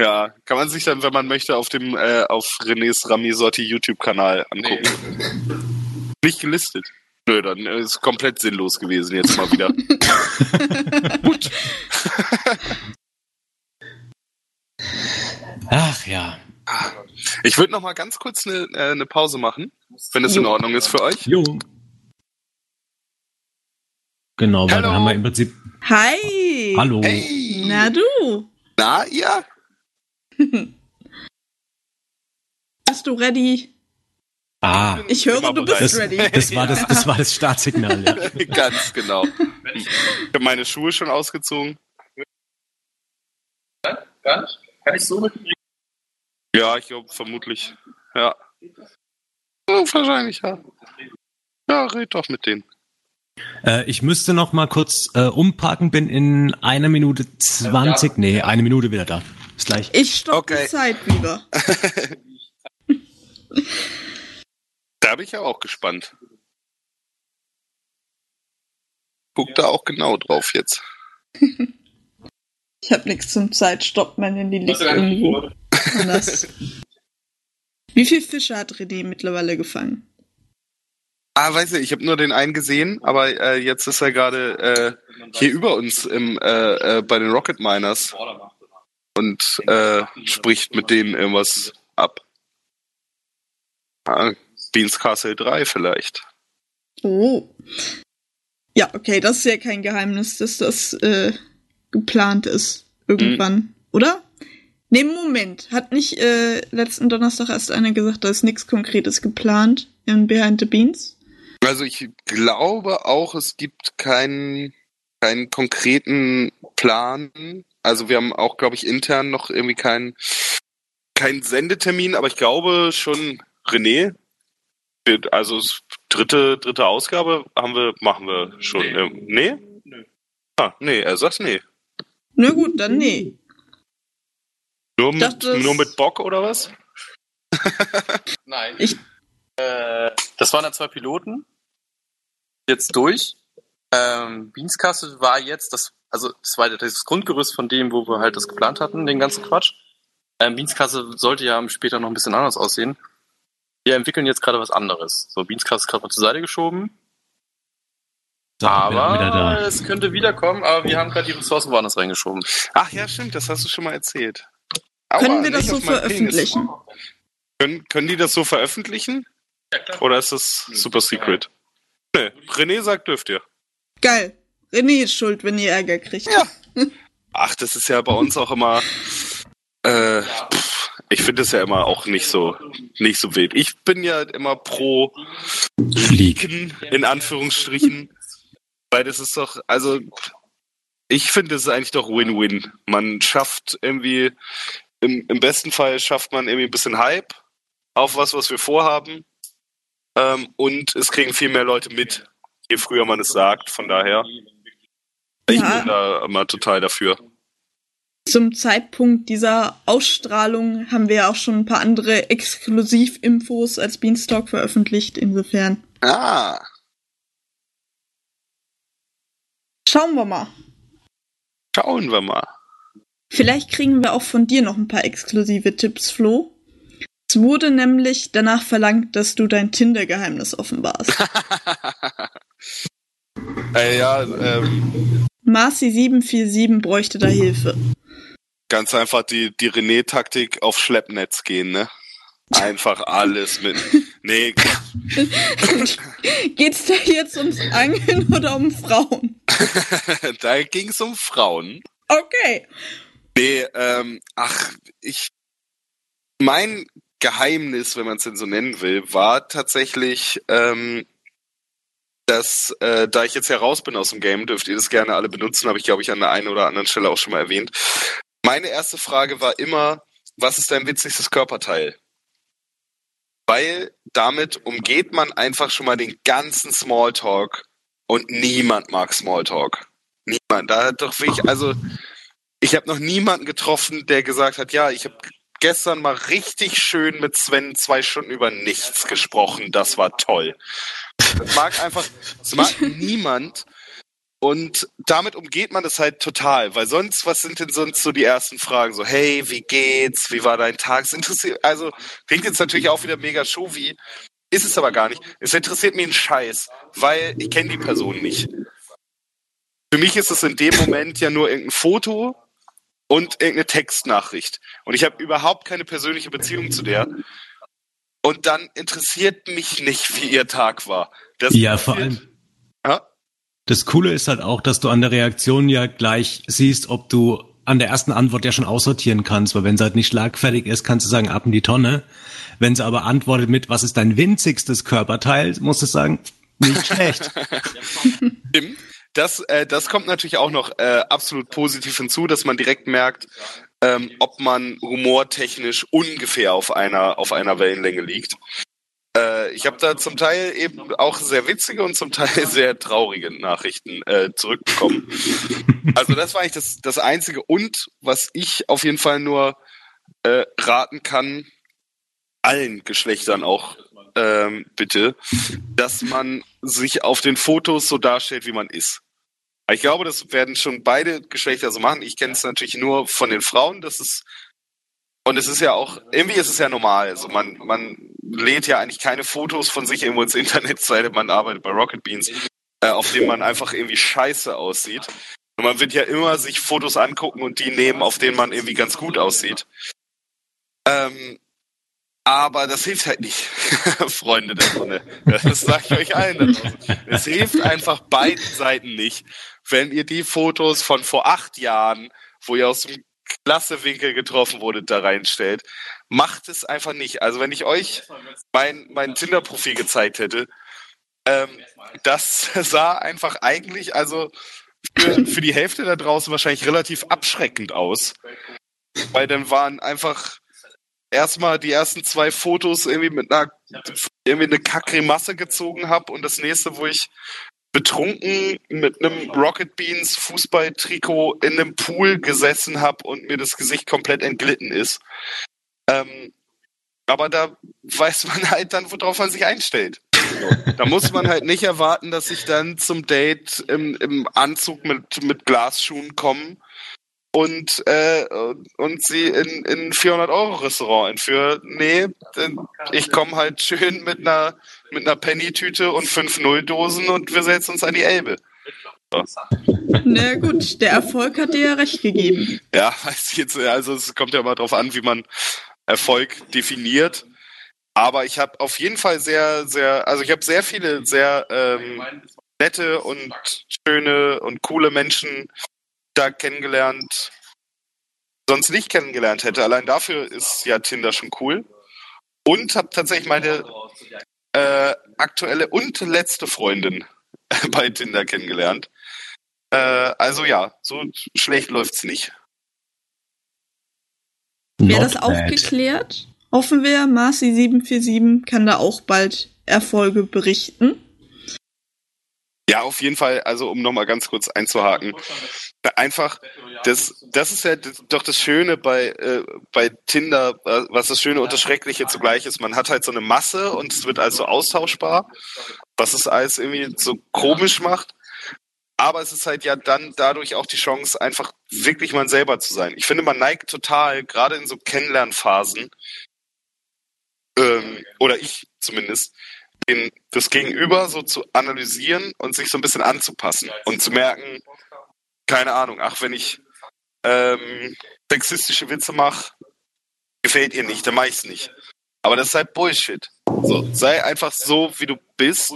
Speaker 6: Ja, kann man sich dann, wenn man möchte, auf dem äh, auf Renés Ramisotti YouTube-Kanal angucken. Nicht gelistet. Nö, dann ist komplett sinnlos gewesen jetzt mal wieder. Gut.
Speaker 7: Ach ja.
Speaker 6: Ich würde noch mal ganz kurz eine äh, eine Pause machen, wenn das in. Ordnung ist für euch.
Speaker 7: Jo. Genau, weil
Speaker 6: Hallo.
Speaker 7: dann haben wir im Prinzip.
Speaker 5: Hi!
Speaker 7: Hallo.
Speaker 6: Hey!
Speaker 5: Na du!
Speaker 6: Na, ja?
Speaker 5: Bist du ready?
Speaker 7: Ah,
Speaker 5: Ich höre, du bist
Speaker 7: das,
Speaker 5: ready.
Speaker 7: das war das, das war das Startsignal, ja.
Speaker 6: Ganz genau. Ich habe meine Schuhe schon ausgezogen.
Speaker 2: Nicht. Kann ich so mitkriegen?
Speaker 6: Ja, ich glaube vermutlich. Ja. ja. Wahrscheinlich, ja. Ja, red doch mit denen.
Speaker 7: Äh, ich müsste noch mal kurz äh, umparken, bin in einer Minute zwanzig, nee, eine Minute wieder da. Bis gleich.
Speaker 5: Ich stopp
Speaker 6: Okay.
Speaker 5: die Zeit wieder.
Speaker 6: Da bin ich ja auch gespannt. Guck da auch genau drauf jetzt.
Speaker 5: Ich hab nichts zum Zeitstopp, liegt
Speaker 2: gar nicht
Speaker 5: irgendwo
Speaker 2: gehört?
Speaker 5: Anders. Wie viel Fische hat René mittlerweile gefangen?
Speaker 6: Ah, weiß nicht, ich habe nur den einen gesehen, aber äh, jetzt ist er gerade äh, hier über uns im, äh, äh, bei den Rocket Miners und äh, spricht mit denen irgendwas ab. Ah, Beans Castle 3 vielleicht.
Speaker 5: Oh. Ja, okay, das ist ja kein Geheimnis, dass das äh, geplant ist. Irgendwann, oder? Nee, Moment. Hat nicht äh, letzten Donnerstag erst einer gesagt, da ist nichts Konkretes geplant in Behind the Beans?
Speaker 6: Also ich glaube auch, es gibt keinen, keinen konkreten Plan. Also wir haben auch, glaube ich, intern noch irgendwie keinen, keinen Sendetermin, aber ich glaube schon, René, wird- also dritte, dritte Ausgabe haben wir, machen wir schon.
Speaker 2: Nee.
Speaker 6: Ähm, Nee?
Speaker 2: Nö.
Speaker 6: Ah, nee, er sagt nee.
Speaker 5: Na gut, dann nee.
Speaker 6: Nur mit, nur mit Bock oder was?
Speaker 2: Nein.
Speaker 5: Ich-
Speaker 3: Äh, das waren ja zwei Piloten. Jetzt durch. Ähm, Beans Castle war jetzt das, also das war das Grundgerüst von dem, wo wir halt das geplant hatten, den ganzen Quatsch. Ähm, Beans Castle sollte ja später noch ein bisschen anders aussehen. Wir entwickeln jetzt gerade was anderes. So, Beans Castle ist gerade mal zur Seite geschoben.
Speaker 7: So,
Speaker 3: aber es könnte wiederkommen, aber wir haben gerade die Ressourcen woanders reingeschoben.
Speaker 6: Ach ja, stimmt, das hast du schon mal erzählt. Aua,
Speaker 5: Können wir das so veröffentlichen?
Speaker 6: Können, können die das so veröffentlichen?
Speaker 2: Ja, klar.
Speaker 6: Oder ist das super secret? Nee, René sagt, dürft ihr.
Speaker 5: Geil. René ist schuld, wenn ihr Ärger kriegt.
Speaker 6: Ja. Ach, das ist ja bei uns auch immer. Äh, pff, ich finde es ja immer auch nicht so nicht so wild. Ich bin ja immer pro
Speaker 7: Flieg.
Speaker 6: Leaken, in Anführungsstrichen. Weil das ist doch, also ich finde es ist eigentlich doch Win-Win. Man schafft irgendwie, im, im besten Fall schafft man irgendwie ein bisschen Hype auf was, was wir vorhaben. Ähm, und es kriegen viel mehr Leute mit, je früher man es sagt. Von daher, ich
Speaker 5: Ja.
Speaker 6: bin da immer total dafür.
Speaker 5: Zum Zeitpunkt dieser Ausstrahlung haben wir ja auch schon ein paar andere Exklusivinfos als Beanstalk veröffentlicht. Insofern
Speaker 6: Ah,
Speaker 5: schauen wir mal.
Speaker 6: schauen wir mal.
Speaker 5: Vielleicht kriegen wir auch von dir noch ein paar exklusive Tipps, Flo. Es wurde nämlich danach verlangt, dass du dein Tinder-Geheimnis offenbarst.
Speaker 6: äh, ja, ähm,
Speaker 5: Marci747 bräuchte da Hilfe.
Speaker 6: ganz einfach die, die René-Taktik auf Schleppnetz gehen, ne? Einfach alles mit. Nee,
Speaker 5: Geht's da jetzt ums Angeln oder um Frauen?
Speaker 6: da ging es um Frauen.
Speaker 5: Okay.
Speaker 6: Nee, ähm, ach, ich. Mein Geheimnis, wenn man es denn so nennen will, war tatsächlich, ähm, dass, äh, da ich jetzt heraus bin aus dem Game, dürft ihr das gerne alle benutzen, habe ich, glaube ich, an der einen oder anderen Stelle auch schon mal erwähnt. Meine erste Frage war immer, was ist dein witzigstes Körperteil? Weil damit umgeht man einfach schon mal den ganzen Smalltalk und niemand mag Smalltalk. Niemand. Da hat doch wirklich, also ich habe noch niemanden getroffen, der gesagt hat, ja, ich habe gestern mal richtig schön mit Sven zwei Stunden über nichts gesprochen. Das war toll. Das mag einfach, das mag niemand. Und damit umgeht man das halt total, weil sonst, was sind denn sonst so die ersten Fragen? So, hey, wie geht's? Wie war dein Tag? Es interessiert, also, klingt jetzt natürlich auch wieder mega showy, ist es aber gar nicht. Es interessiert mich ein Scheiß, weil ich kenne die Person nicht. Für mich ist es in dem Moment ja nur irgendein Foto und irgendeine Textnachricht. Und ich habe überhaupt keine persönliche Beziehung zu der. Und dann interessiert mich nicht, wie ihr Tag war. Das
Speaker 7: Ja, vor allem.
Speaker 6: Ja?
Speaker 7: Das Coole ist halt auch, dass du an der Reaktion ja gleich siehst, ob du an der ersten Antwort ja schon aussortieren kannst, weil wenn sie halt nicht schlagfertig ist, kannst du sagen, ab in die Tonne. Wenn sie aber antwortet mit, was ist dein winzigstes Körperteil, musst du sagen, nicht schlecht.
Speaker 6: Stimmt. Das, äh, das kommt natürlich auch noch äh, absolut positiv hinzu, dass man direkt merkt, ähm, ob man humortechnisch ungefähr auf einer, auf einer Wellenlänge liegt. Äh, ich habe da zum Teil eben auch sehr witzige und zum Teil sehr traurige Nachrichten äh, zurückbekommen. also das war eigentlich das, das Einzige. Und was ich auf jeden Fall nur äh, raten kann, allen Geschlechtern auch ähm, bitte, dass man sich auf den Fotos so darstellt, wie man ist. Ich glaube, das werden schon beide Geschlechter so machen. Ich kenne es natürlich nur von den Frauen. Das ist und es ist ja auch irgendwie ist es ja normal. Also man man lädt ja eigentlich keine Fotos von sich irgendwo ins Internet, sei denn man arbeitet bei Rocket Beans, äh, auf denen man einfach irgendwie scheiße aussieht. Und man wird ja immer sich Fotos angucken und die nehmen, auf denen man irgendwie ganz gut aussieht. Ähm, aber das hilft halt nicht, Freunde der Sonne. Das sage ich euch allen. Es hilft einfach beiden Seiten nicht, wenn ihr die Fotos von vor acht Jahren, wo ihr aus dem Klassewinkel getroffen wurdet, da reinstellt. Macht es einfach nicht. Also wenn ich euch mein, mein Tinder-Profil gezeigt hätte, ähm, das sah einfach eigentlich, also für, für die Hälfte da draußen wahrscheinlich relativ abschreckend aus. Weil dann waren einfach erstmal die ersten zwei Fotos irgendwie mit einer irgendwie eine Kackgrimasse gezogen habe und das nächste, wo ich betrunken mit einem Rocket Beans Fußballtrikot in einem Pool gesessen habe und mir das Gesicht komplett entglitten ist. Ähm, aber da weiß man halt dann, worauf man sich einstellt. Da muss man halt nicht erwarten, dass ich dann zum Date im, im Anzug mit, mit Glasschuhen komme und, äh, und sie in, in 400 Euro Restaurant entführe. Nee, ich komme halt schön mit einer, mit einer Penny-Tüte und fünf Nulldosen und wir setzen uns an die Elbe.
Speaker 5: So. Na gut, der Erfolg hat dir ja recht gegeben.
Speaker 6: Ja, also es kommt ja mal drauf an, wie man Erfolg definiert. Aber ich habe auf jeden Fall sehr, sehr, also ich habe sehr viele sehr ähm, nette und schöne und coole Menschen da kennengelernt, sonst nicht kennengelernt hätte. Allein dafür ist ja Tinder schon cool. Und habe tatsächlich meine äh, aktuelle und letzte Freundin bei Tinder kennengelernt. Äh, also ja, so schlecht läuft's nicht.
Speaker 5: Wäre das auch geklärt? Hoffen wir, Marci747 kann da auch bald Erfolge berichten.
Speaker 6: Ja, auf jeden Fall, also um nochmal ganz kurz einzuhaken. Einfach, das, das ist ja doch das Schöne bei, äh, bei Tinder, was das Schöne und das Schreckliche zugleich ist. Man hat halt so eine Masse und es wird also austauschbar, was es alles irgendwie so komisch macht. Aber es ist halt ja dann dadurch auch die Chance, einfach wirklich man selber zu sein. Ich finde, man neigt total, gerade in so Kennenlernphasen, ähm, oder ich zumindest, den, das Gegenüber so zu analysieren und sich so ein bisschen anzupassen und zu merken, keine Ahnung, ach, wenn ich ähm, sexistische Witze mache, gefällt ihr nicht, dann mach ich's nicht. Aber das ist halt Bullshit. So, sei einfach so, wie du bist.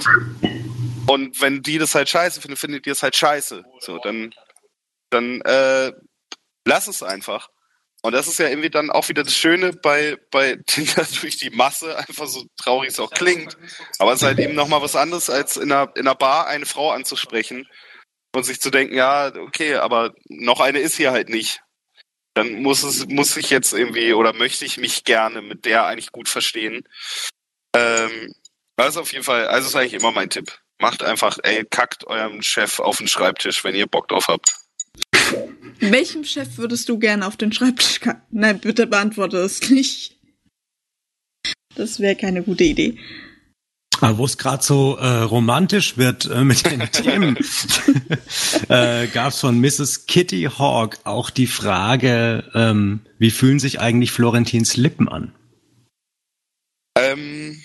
Speaker 6: Und wenn die das halt scheiße finden, findet ihr es halt scheiße. So, dann, dann äh, lass es einfach. Und das ist ja irgendwie dann auch wieder das Schöne bei, bei Tinder durch die Masse, einfach so traurig es auch klingt. Aber es ist halt eben nochmal was anderes, als in einer, in einer Bar eine Frau anzusprechen und sich zu denken, ja, okay, aber noch eine ist hier halt nicht. Dann muss es, muss ich jetzt irgendwie oder möchte ich mich gerne mit der eigentlich gut verstehen. Ähm, ist auf jeden Fall, also ist eigentlich immer mein Tipp. Macht einfach, ey, kackt eurem Chef auf den Schreibtisch, wenn ihr Bock drauf habt.
Speaker 5: Welchem Chef würdest du gerne auf den Schreibtisch kacken? Nein, bitte beantworte es nicht. Das wäre keine gute Idee.
Speaker 7: Aber wo es gerade so äh, romantisch wird äh, mit den Themen, äh, gab es von Mrs. Kitty Hawk auch die Frage, ähm, wie fühlen sich eigentlich Florentins Lippen an?
Speaker 6: Ähm,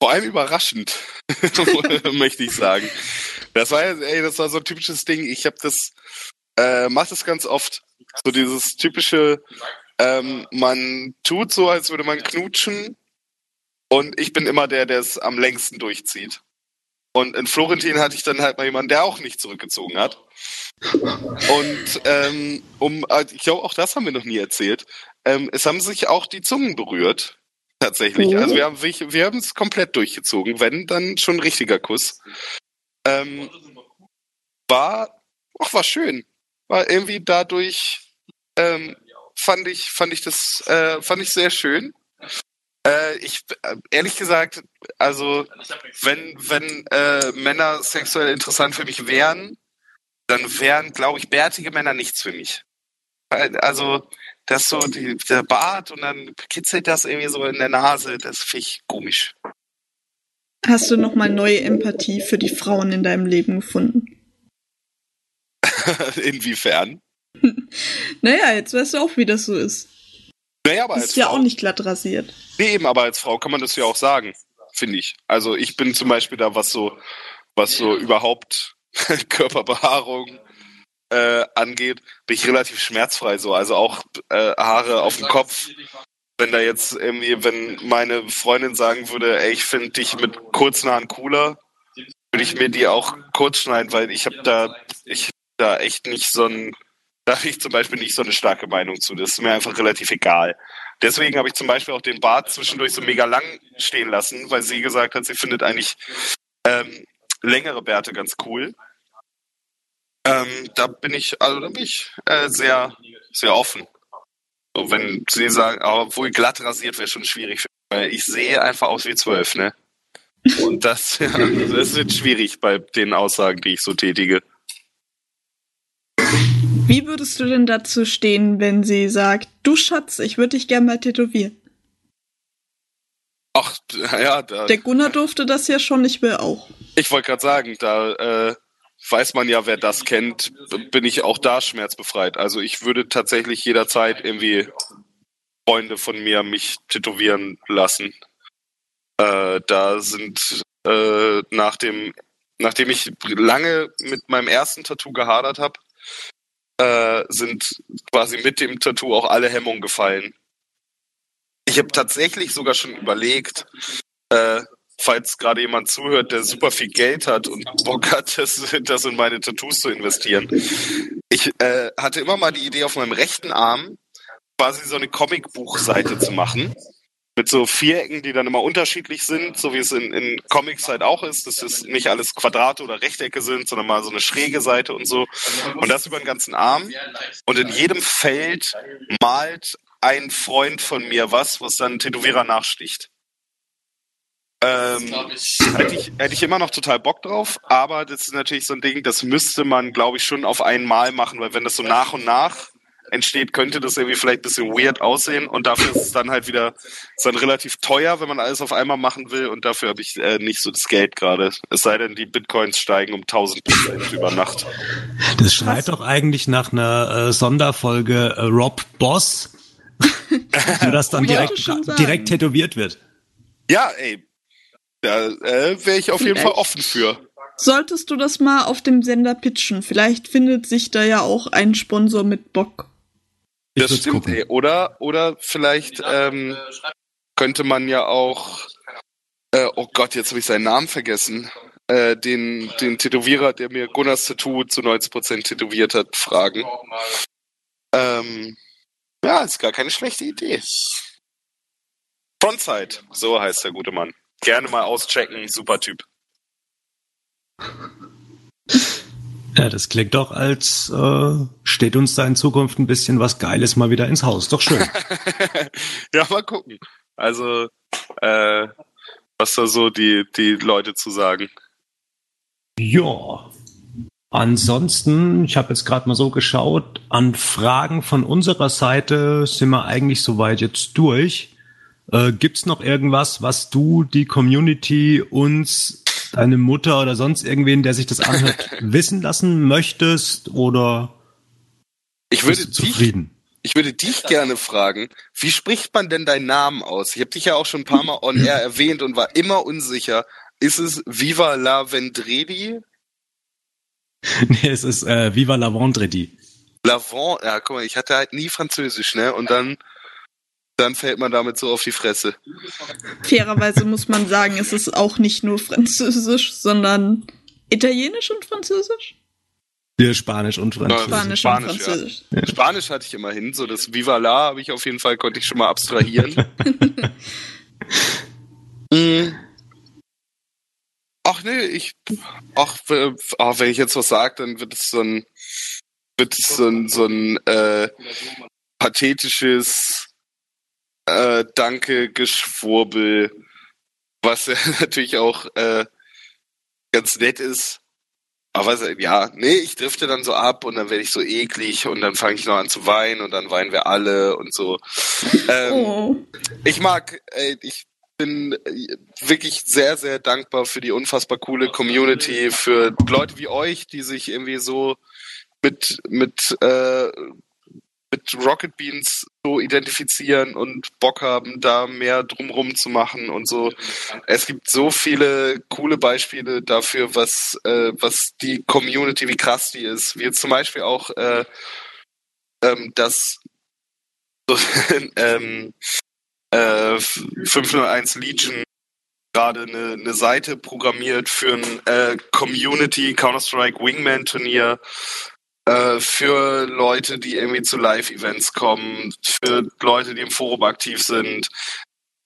Speaker 6: vor allem überraschend, möchte ich sagen. Das war, ey, das war so ein typisches Ding. Ich habe das äh, macht es ganz oft. So dieses typische, ähm, man tut so, als würde man knutschen und ich bin immer der, der es am längsten durchzieht. Und in Florentin hatte ich dann halt mal jemanden, der auch nicht zurückgezogen hat. Und ähm, um, äh, ich glaube, auch das haben wir noch nie erzählt. Ähm, es haben sich auch die Zungen berührt. Tatsächlich. Also wir haben wir haben es komplett durchgezogen, wenn dann schon ein richtiger Kuss. Ähm, war, ach, war schön war irgendwie dadurch ähm, fand ich, fand ich das, äh, fand ich sehr schön. Äh, ich, äh, ehrlich gesagt, also, wenn, wenn äh, Männer sexuell interessant für mich wären, dann wären, glaube ich, bärtige Männer nichts für mich. Also, das so, die, der Bart und dann kitzelt das irgendwie so in der Nase, das finde ich komisch.
Speaker 5: Hast du nochmal neue Empathie für die Frauen in deinem Leben gefunden?
Speaker 6: Inwiefern?
Speaker 5: Naja, jetzt weißt du auch, wie das so ist.
Speaker 6: Naja, aber
Speaker 5: ist ja
Speaker 6: Frau,
Speaker 5: auch nicht glatt rasiert.
Speaker 6: Nee, eben, aber als Frau kann man das ja auch sagen, finde ich. Also ich bin zum Beispiel da, was so, was so überhaupt Körperbehaarung äh, angeht, bin ich relativ schmerzfrei so. Also auch äh, Haare auf dem Kopf. Wenn da jetzt irgendwie, wenn meine Freundin sagen würde, ey, ich finde dich mit kurzen Haaren cooler, würde ich mir die auch kurz schneiden, weil ich habe da, ich da echt nicht so ein, da habe ich zum Beispiel nicht so eine starke Meinung zu. Das ist mir einfach relativ egal. Deswegen habe ich zum Beispiel auch den Bart zwischendurch so mega lang stehen lassen, weil sie gesagt hat, sie findet eigentlich ähm, längere Bärte ganz cool. Ähm, da bin ich, also da bin ich äh, sehr, sehr offen. So, wenn sie sagen, aber wohl glatt rasiert wäre schon schwierig, weil ich sehe einfach aus wie zwölf, ne? Und das, ja, das wird schwierig bei den Aussagen, die ich so tätige.
Speaker 5: Wie würdest du denn dazu stehen, wenn sie sagt, du Schatz, ich würde dich gerne mal tätowieren?
Speaker 6: Ach, ja, da,
Speaker 5: Der Gunnar durfte das ja schon, ich will auch.
Speaker 6: ich wollte gerade sagen, da äh, weiß man ja, wer das kennt, bin ich auch da schmerzbefreit. Also ich würde tatsächlich jederzeit irgendwie Freunde von mir mich tätowieren lassen. Äh, da sind äh, nach dem, nachdem ich lange mit meinem ersten Tattoo gehadert habe, äh, sind quasi mit dem Tattoo auch alle Hemmungen gefallen. Ich habe tatsächlich sogar schon überlegt, äh, falls gerade jemand zuhört, der super viel Geld hat und Bock hat, das, das in meine Tattoos zu investieren. Ich äh, hatte immer mal die Idee, auf meinem rechten Arm quasi so eine Comicbuchseite zu machen. Mit so Vierecken, die dann immer unterschiedlich sind, so wie es in, in Comics halt auch ist, dass es nicht alles Quadrate oder Rechtecke sind, sondern mal so eine schräge Seite und so. Und das über den ganzen Arm. Und in jedem Feld malt ein Freund von mir was, was dann Tätowierer nachsticht. Ähm, hätte, ich, hätte ich immer noch total Bock drauf, aber das ist natürlich so ein Ding, das müsste man, glaube ich, schon auf einmal machen, weil wenn das so nach und nach entsteht, könnte das irgendwie vielleicht ein bisschen weird aussehen und dafür ist es dann halt wieder ist dann relativ teuer, wenn man alles auf einmal machen will und dafür habe ich äh, nicht so das Geld gerade. Es sei denn, die Bitcoins steigen um 1000 Prozent über Nacht.
Speaker 7: Das schreit doch eigentlich nach einer äh, Sonderfolge äh, Rob Boss, wo das dann direkt, direkt tätowiert wird.
Speaker 6: Ja, ey, da äh, wäre ich auf jeden Fall offen für.
Speaker 5: Solltest du das mal auf dem Sender pitchen? Vielleicht findet sich da ja auch ein Sponsor mit Bock.
Speaker 7: Ich
Speaker 6: das stimmt,
Speaker 7: gucken.
Speaker 6: ey. Oder, oder vielleicht ähm, könnte man ja auch, äh, oh Gott, jetzt habe ich seinen Namen vergessen, äh, den, den Tätowierer, der mir Gunnars Tattoo zu 90% tätowiert hat, fragen. Ähm, ja, ist gar keine schlechte Idee. Frontside, so heißt der gute Mann. Gerne mal auschecken, super Typ.
Speaker 7: Ja, das klingt doch, als äh, steht uns da in Zukunft ein bisschen was Geiles mal wieder ins Haus. Doch schön.
Speaker 6: ja, mal gucken. Also, äh, was da so die, die Leute zu sagen.
Speaker 7: Ja. Ansonsten, ich habe jetzt gerade mal so geschaut, an Fragen von unserer Seite sind wir eigentlich soweit jetzt durch. Äh, gibt's noch irgendwas, was du, die Community, uns, deine Mutter oder sonst irgendwen, der sich das anhört, wissen lassen möchtest oder
Speaker 6: Ich
Speaker 7: bist
Speaker 6: würde
Speaker 7: du
Speaker 6: dich
Speaker 7: zufrieden?
Speaker 6: Ich würde dich gerne fragen, wie spricht man denn deinen Namen aus? Ich habe dich ja auch schon ein paar Mal on air erwähnt und war immer unsicher. Ist es Viva la Vendredi?
Speaker 7: nee, es ist äh, Viva la Vendredi.
Speaker 6: Lavant, ja, guck mal, ich hatte halt nie Französisch, ne? Und dann, dann fällt man damit so auf die Fresse.
Speaker 5: Fairerweise muss man sagen, es ist auch nicht nur Französisch, sondern Italienisch und Französisch?
Speaker 7: Ja, Spanisch und Französisch.
Speaker 5: Spanisch,
Speaker 6: Spanisch,
Speaker 5: und Französisch.
Speaker 6: Spanisch hatte ich immerhin, so das Viva la habe ich auf jeden Fall, konnte ich schon mal abstrahieren. Mm. Ach nee, ich, ach, ach, wenn ich jetzt was sage, dann wird es so ein, wird es so ein, so ein, äh, pathetisches äh, Danke-Geschwurbel, was ja natürlich auch äh, ganz nett ist. Aber ja, nee, ich drifte dann so ab und dann werde ich so eklig und dann fange ich noch an zu weinen und dann weinen wir alle und so. Ähm,
Speaker 5: Oh.
Speaker 6: Ich mag, ey, ich bin äh, wirklich sehr, sehr dankbar für die unfassbar coole Community, für Leute wie euch, die sich irgendwie so mit, mit, äh, mit Rocket Beans so identifizieren und Bock haben, da mehr drumrum zu machen und so. Es gibt so viele coole Beispiele dafür, was, äh, was die Community, wie krass die ist. Wie jetzt zum Beispiel auch äh, ähm, das so, ähm, äh, 501 Legion gerade eine, eine Seite programmiert für ein äh, Community Counter-Strike Wingman Turnier äh, für Leute, die irgendwie zu Live-Events kommen, für Leute, die im Forum aktiv sind.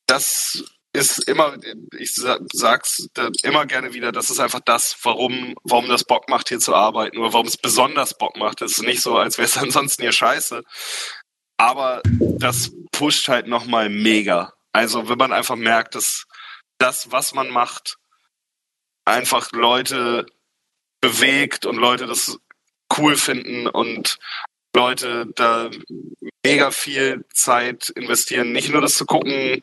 Speaker 6: Das ist immer, ich sa- sag's immer gerne wieder, das ist einfach das, warum, warum das Bock macht, hier zu arbeiten, oder warum es besonders Bock macht. Es ist nicht so, als wäre es ansonsten hier scheiße. Aber das pusht halt nochmal mega. Also wenn man einfach merkt, dass das, was man macht, einfach Leute bewegt und Leute das cool finden und Leute da mega viel Zeit investieren, nicht nur das zu gucken,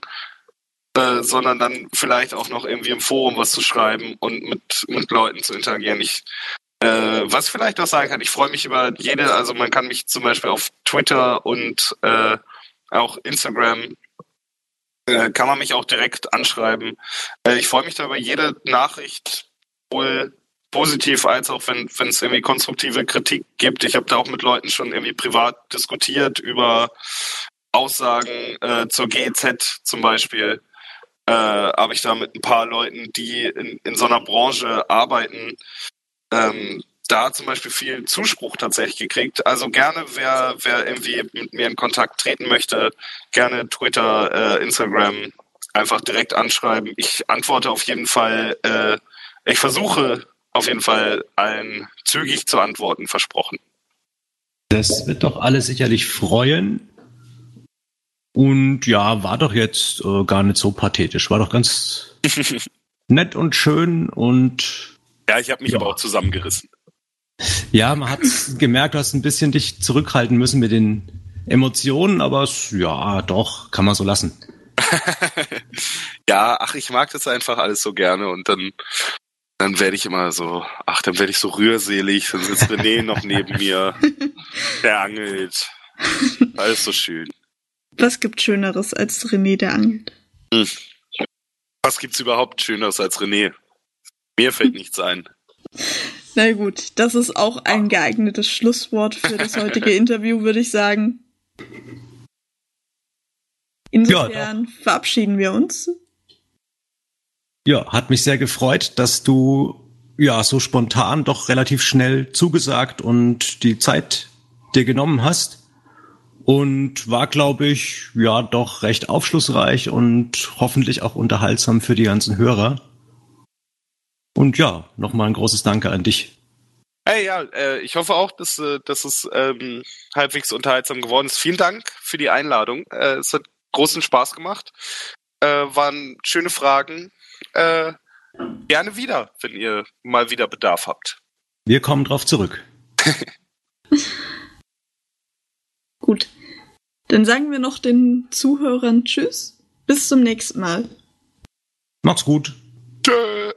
Speaker 6: äh, sondern dann vielleicht auch noch irgendwie im Forum was zu schreiben und mit, mit Leuten zu interagieren. Ich, äh, was ich vielleicht noch sagen kann, ich freue mich über jede, also man kann mich zum Beispiel auf Twitter und äh, auch Instagram äh, kann man mich auch direkt anschreiben. Äh, ich freue mich da über jede Nachricht, sowohl positiv als auch wenn wenn es irgendwie konstruktive Kritik gibt. Ich habe da auch mit Leuten schon irgendwie privat diskutiert über Aussagen äh, zur GEZ zum Beispiel. Äh, habe ich da mit ein paar Leuten, die in, in so einer Branche arbeiten, ähm, da zum Beispiel viel Zuspruch tatsächlich gekriegt. Also gerne, wer, wer irgendwie mit mir in Kontakt treten möchte, gerne Twitter, äh, Instagram einfach direkt anschreiben. Ich antworte auf jeden Fall, äh, ich versuche auf jeden Fall allen zügig zu antworten, versprochen.
Speaker 7: Das wird doch alle sicherlich freuen. Und ja, war doch jetzt äh, gar nicht so pathetisch. War doch ganz nett und schön und
Speaker 6: Ja, ich habe mich
Speaker 7: Ja.
Speaker 6: aber auch zusammengerissen.
Speaker 7: ja, man hat gemerkt, du hast ein bisschen dich zurückhalten müssen mit den Emotionen, aber ja, doch, kann man so lassen.
Speaker 6: ja, ach, ich mag das einfach alles so gerne und dann, dann werde ich immer so, ach, dann werde ich so rührselig, dann sitzt René noch neben mir, der angelt. Alles so schön.
Speaker 5: Was gibt Schöneres als René, der angelt?
Speaker 6: Was gibt's überhaupt Schöneres als René? Mir fällt nichts ein.
Speaker 5: Na gut, das ist auch ein geeignetes Schlusswort für das heutige Interview, würde ich sagen. Insofern verabschieden wir uns.
Speaker 7: Ja, hat mich sehr gefreut, dass du ja so spontan doch relativ schnell zugesagt und die Zeit dir genommen hast. Und war, glaube ich, ja doch recht aufschlussreich und hoffentlich auch unterhaltsam für die ganzen Hörer. Und ja, nochmal ein großes Danke an dich.
Speaker 6: Hey, ja, äh, ich hoffe auch, dass, äh, dass es ähm, halbwegs unterhaltsam geworden ist. Vielen Dank für die Einladung. Äh, es hat großen Spaß gemacht. Äh, waren schöne Fragen. Äh, gerne wieder, wenn ihr mal wieder Bedarf habt.
Speaker 7: Wir kommen drauf zurück.
Speaker 5: Gut. Dann sagen wir noch den Zuhörern Tschüss. Bis zum nächsten Mal.
Speaker 7: Macht's gut.
Speaker 6: Tschö.